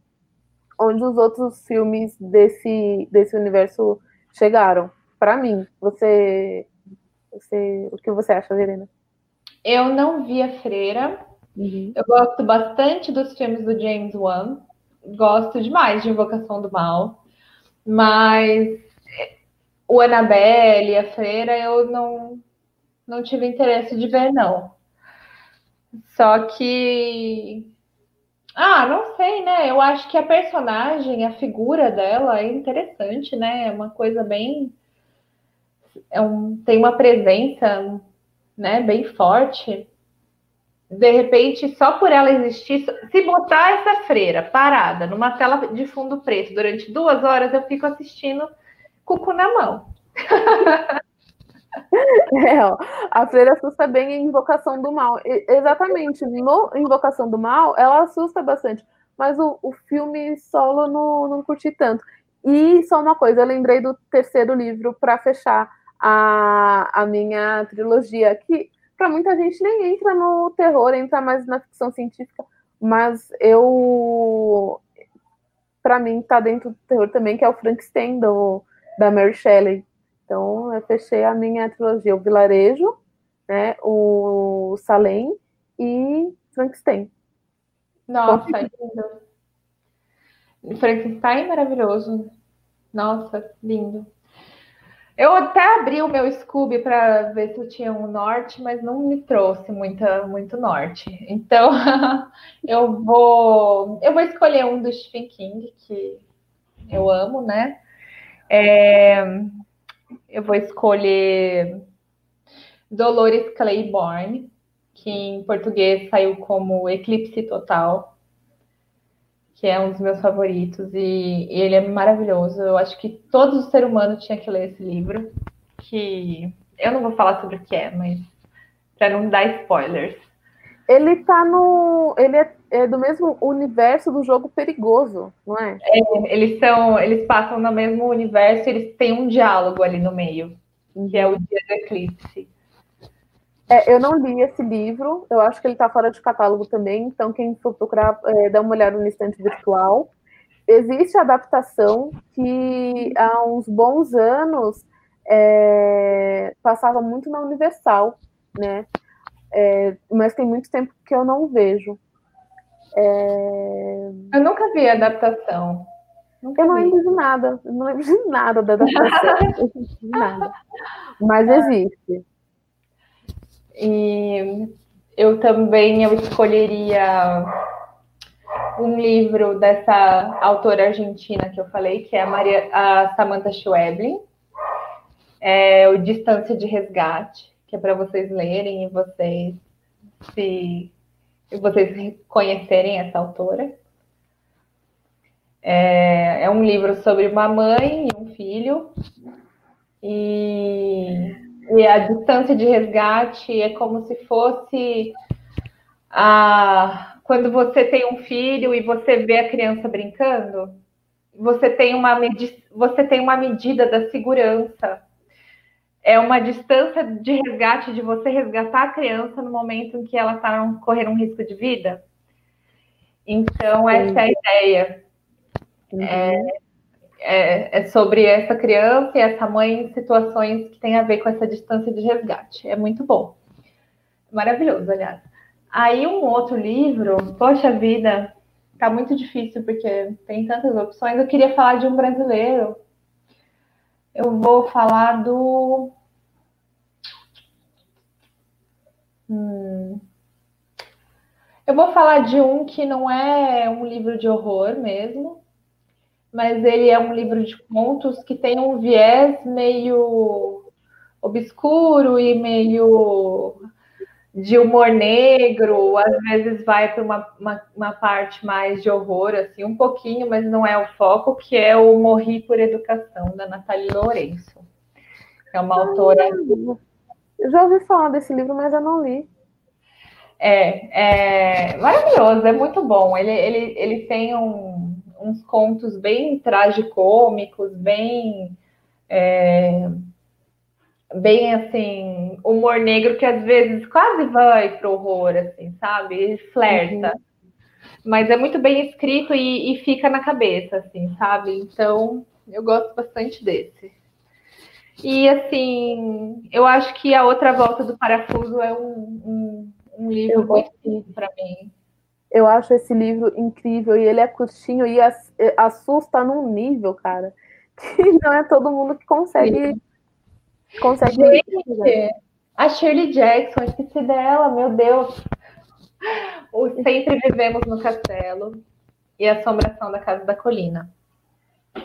onde os outros filmes desse, desse universo chegaram. Para mim, você, você, o que você acha, Verena? Eu não vi a Freira. Uhum. Eu gosto bastante dos filmes do James Wan gosto demais de Invocação do Mal, mas o Annabelle e a Freira eu não, não tive interesse de ver, não. Só que. Ah, não sei, né? Eu acho que a personagem, a figura dela é interessante, né? É uma coisa bem. É um, tem uma presença né, bem forte de repente, só por ela existir, se botar essa freira parada numa tela de fundo preto durante duas horas, eu fico assistindo com o cu na mão. É, ó, a freira assusta bem em Invocação do Mal. E, exatamente, no Invocação do Mal, ela assusta bastante, mas o, o filme solo não, não curti tanto. E só uma coisa, eu lembrei do terceiro livro para fechar a, a minha trilogia, que para muita gente nem entra no terror, entra mais na ficção científica, mas eu para mim tá dentro do terror também, que é o Frankenstein da Mary Shelley. Então eu fechei a minha trilogia, o Vilarejo, né, o Salem e Frankenstein. Nossa, lindo. Frankenstein maravilhoso. Nossa, lindo. Eu até abri o meu Scooby para ver se eu tinha um norte, mas não me trouxe muita, muito norte. Então eu vou eu vou escolher um do Stephen King que eu amo, né? É, eu vou escolher Dolores Claiborne, que em português saiu como Eclipse Total que é um dos meus favoritos, e, e ele é maravilhoso. Eu acho que todo ser humano tinha que ler esse livro, que eu não vou falar sobre o que é, mas para não dar spoilers. Ele tá no. Ele é, é, do mesmo universo do jogo perigoso, não é? é? Eles são. Eles passam no mesmo universo, eles têm um diálogo ali no meio, que é o dia do eclipse. É, eu não li esse livro, eu acho que ele está fora de catálogo também, então quem for procurar, é, dá uma olhada no estante virtual. Existe a adaptação que há uns bons anos é, passava muito na Universal, né? É, mas tem muito tempo que eu não vejo. É... Eu nunca vi a adaptação. Nunca eu não lembro de nada, eu não lembro de nada da adaptação. nada. Mas existe. E eu também eu escolheria um livro dessa autora argentina que eu falei, que é a, Maria, a Samantha Schweblin, é o Distância de Resgate, que é para vocês lerem e vocês se vocês conhecerem essa autora. É, é um livro sobre uma mãe e um filho e e a distância de resgate é como se fosse a quando você tem um filho e você vê a criança brincando, você tem uma, você tem uma medida da segurança. É uma distância de resgate de você resgatar a criança no momento em que ela está correndo um risco de vida. Então, essa é a ideia. Uhum. É, é, é, sobre essa criança e essa mãe em situações que têm a ver com essa distância de resgate. É muito bom. Maravilhoso, aliás. Aí um outro livro, poxa vida, tá muito difícil porque tem tantas opções. Eu queria falar de um brasileiro. Eu vou falar do. Hum. Eu vou falar de um que não é um livro de horror mesmo, mas ele é um livro de contos que tem um viés meio obscuro e meio de humor negro, às vezes vai para uma, uma, uma, parte mais de horror, assim, um pouquinho, mas não é o foco, que é o Morri por Educação, da Nathalie Lourenço. É uma autora. Eu já ouvi falar desse livro, mas eu não li. É, é maravilhoso, é muito bom. Ele, ele, ele tem um, uns contos bem tragicômicos, bem. É, bem assim, humor negro que às vezes quase vai pro horror, assim, sabe? Ele flerta. Uhum. Mas é muito bem escrito e, e, fica na cabeça, assim, sabe? Então, eu gosto bastante desse. E assim, eu acho que a outra volta do parafuso é um, um, um livro muito lindo para mim. Eu acho esse livro incrível e ele é curtinho e assusta num nível, cara, que não é todo mundo que consegue. Consegue Gente, a Shirley Jackson, esqueci dela, meu Deus. O Sempre Vivemos no Castelo e a Assombração da Casa da Colina.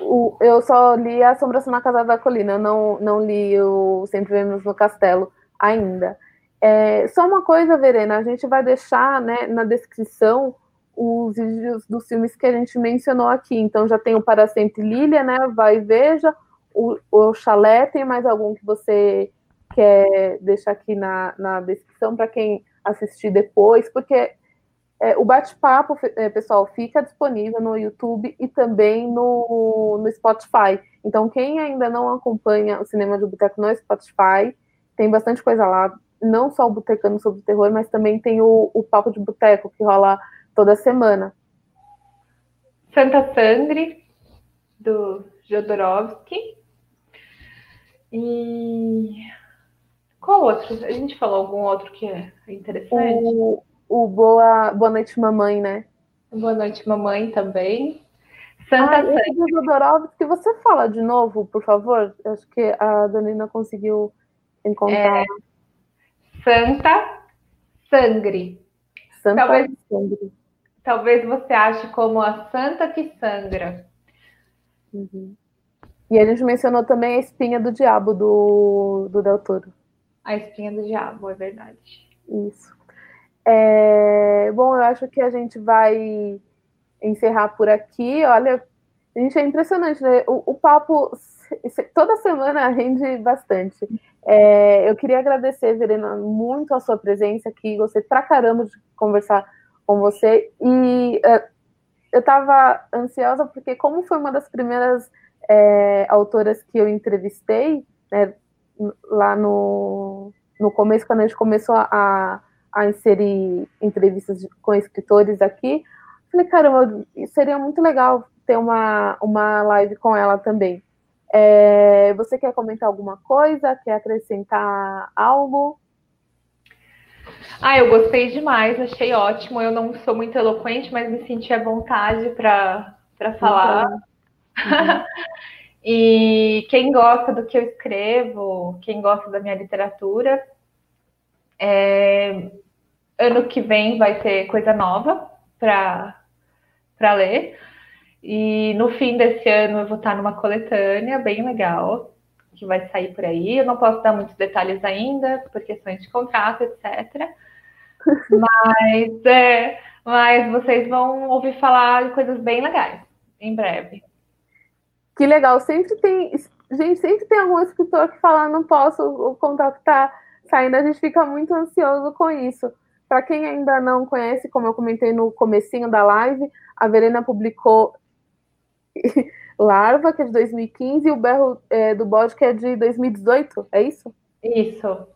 O, eu só li a Assombração na Casa da Colina, não, não li o Sempre Vivemos no Castelo ainda. É, só uma coisa, Verena, a gente vai deixar né, na descrição os vídeos dos filmes que a gente mencionou aqui. Então já tem o Para Sempre Lilia, né? Vai e veja. O, o Chalé, tem mais algum que você quer deixar aqui na, na descrição para quem assistir depois, porque é, o bate-papo, é, pessoal, fica disponível no YouTube e também no, no Spotify. Então, quem ainda não acompanha o Cinema de Boteco no Spotify, tem bastante coisa lá não só o Botecano sobre terror, mas também tem o, o Papo de Boteco, que rola toda semana. Santa Sangre, do Jodorowsky. E qual outro? A gente falou algum outro que é interessante? O, o Boa, Boa Noite Mamãe, né? Boa Noite Mamãe também. Santa ah, do Jodorowsky, você fala de novo, por favor? Acho que a Danina conseguiu encontrar. É, Santa Sangre. Santa talvez, Sangre. Talvez você ache como a Santa que sangra. Uhum. E a gente mencionou também a espinha do diabo do, do Del Toro. A espinha do diabo, é verdade. Isso. É, bom, eu acho que a gente vai encerrar por aqui. Olha, a gente é impressionante, né? O, o papo toda semana rende bastante. É, eu queria agradecer, Verena, muito a sua presença aqui. Gostei pra caramba de conversar com você. E é, eu estava ansiosa porque, como foi uma das primeiras é, autoras que eu entrevistei, né, lá no, no começo, quando a gente começou a, a inserir entrevistas com escritores aqui, falei, caramba, seria muito legal ter uma, uma live com ela também. É, você quer comentar alguma coisa? Quer acrescentar algo? Ah, eu gostei demais, achei ótimo. Eu não sou muito eloquente, mas me senti à vontade para falar. Então, uhum. e quem gosta do que eu escrevo, quem gosta da minha literatura, é, ano que vem vai ter coisa nova para ler. E no fim desse ano eu vou estar numa coletânea bem legal, que vai sair por aí. Eu não posso dar muitos detalhes ainda, por questões de contrato, etc. Mas, é, mas vocês vão ouvir falar de coisas bem legais em breve. Que legal. Sempre tem. Gente, sempre tem algum escritor que fala, não posso, o contrato está saindo, a gente fica muito ansioso com isso. Para quem ainda não conhece, como eu comentei no comecinho da live, a Verena publicou Larva, que é de 2015, e o Berro é, do Bode, que é de 2018, é isso? Isso.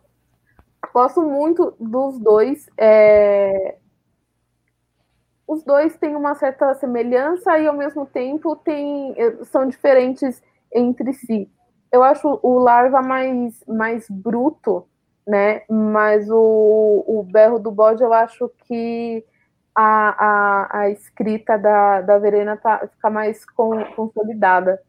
Gosto muito dos dois. É... Os dois têm uma certa semelhança e, ao mesmo tempo, tem... É, são diferentes entre si. Eu acho o Larva mais, mais bruto, né? Mas o, o Berro do Bode, eu acho que a, a, a escrita da, da Verena tá, fica mais com, consolidada.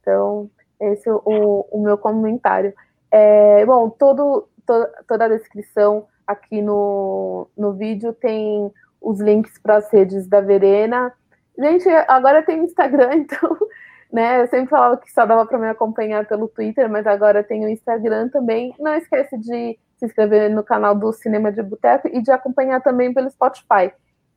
Então, esse é o, o meu comentário. É, bom, todo, to, toda a descrição aqui no, no vídeo tem os links para as redes da Verena. Gente, agora tem Instagram, então, né? Eu sempre falava que só dava para me acompanhar pelo Twitter, mas agora tem o Instagram também. Não esquece de se inscrever no canal do Cinema de Boteco e de acompanhar também pelo Spotify.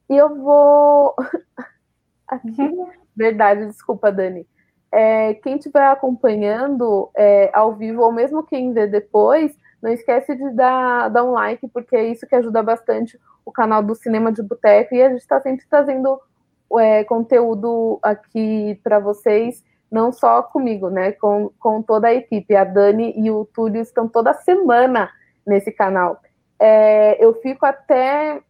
E eu vou. Aqui, verdade, desculpa, Dani. É, quem estiver acompanhando é, ao vivo, ou mesmo quem vê depois, não esquece de dar, dar um like, porque é isso que ajuda bastante o canal do Cinema de Boteco. E a gente está sempre trazendo é, conteúdo aqui para vocês, não só comigo, né? Com, com toda a equipe. A Dani e o Túlio estão toda semana nesse canal. É, eu fico até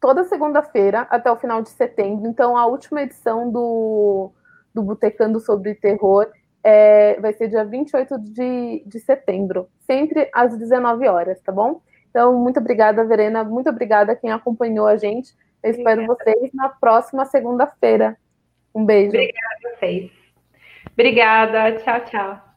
toda segunda-feira, até o final de setembro. Então, a última edição do, do Botecando sobre Terror é, vai ser dia 28 de, de setembro, sempre às 19 horas, tá bom? Então, muito obrigada, Verena. Muito obrigada a quem acompanhou a gente. Eu espero vocês na próxima segunda-feira. Um beijo. Obrigada a vocês. Obrigada. Tchau, tchau.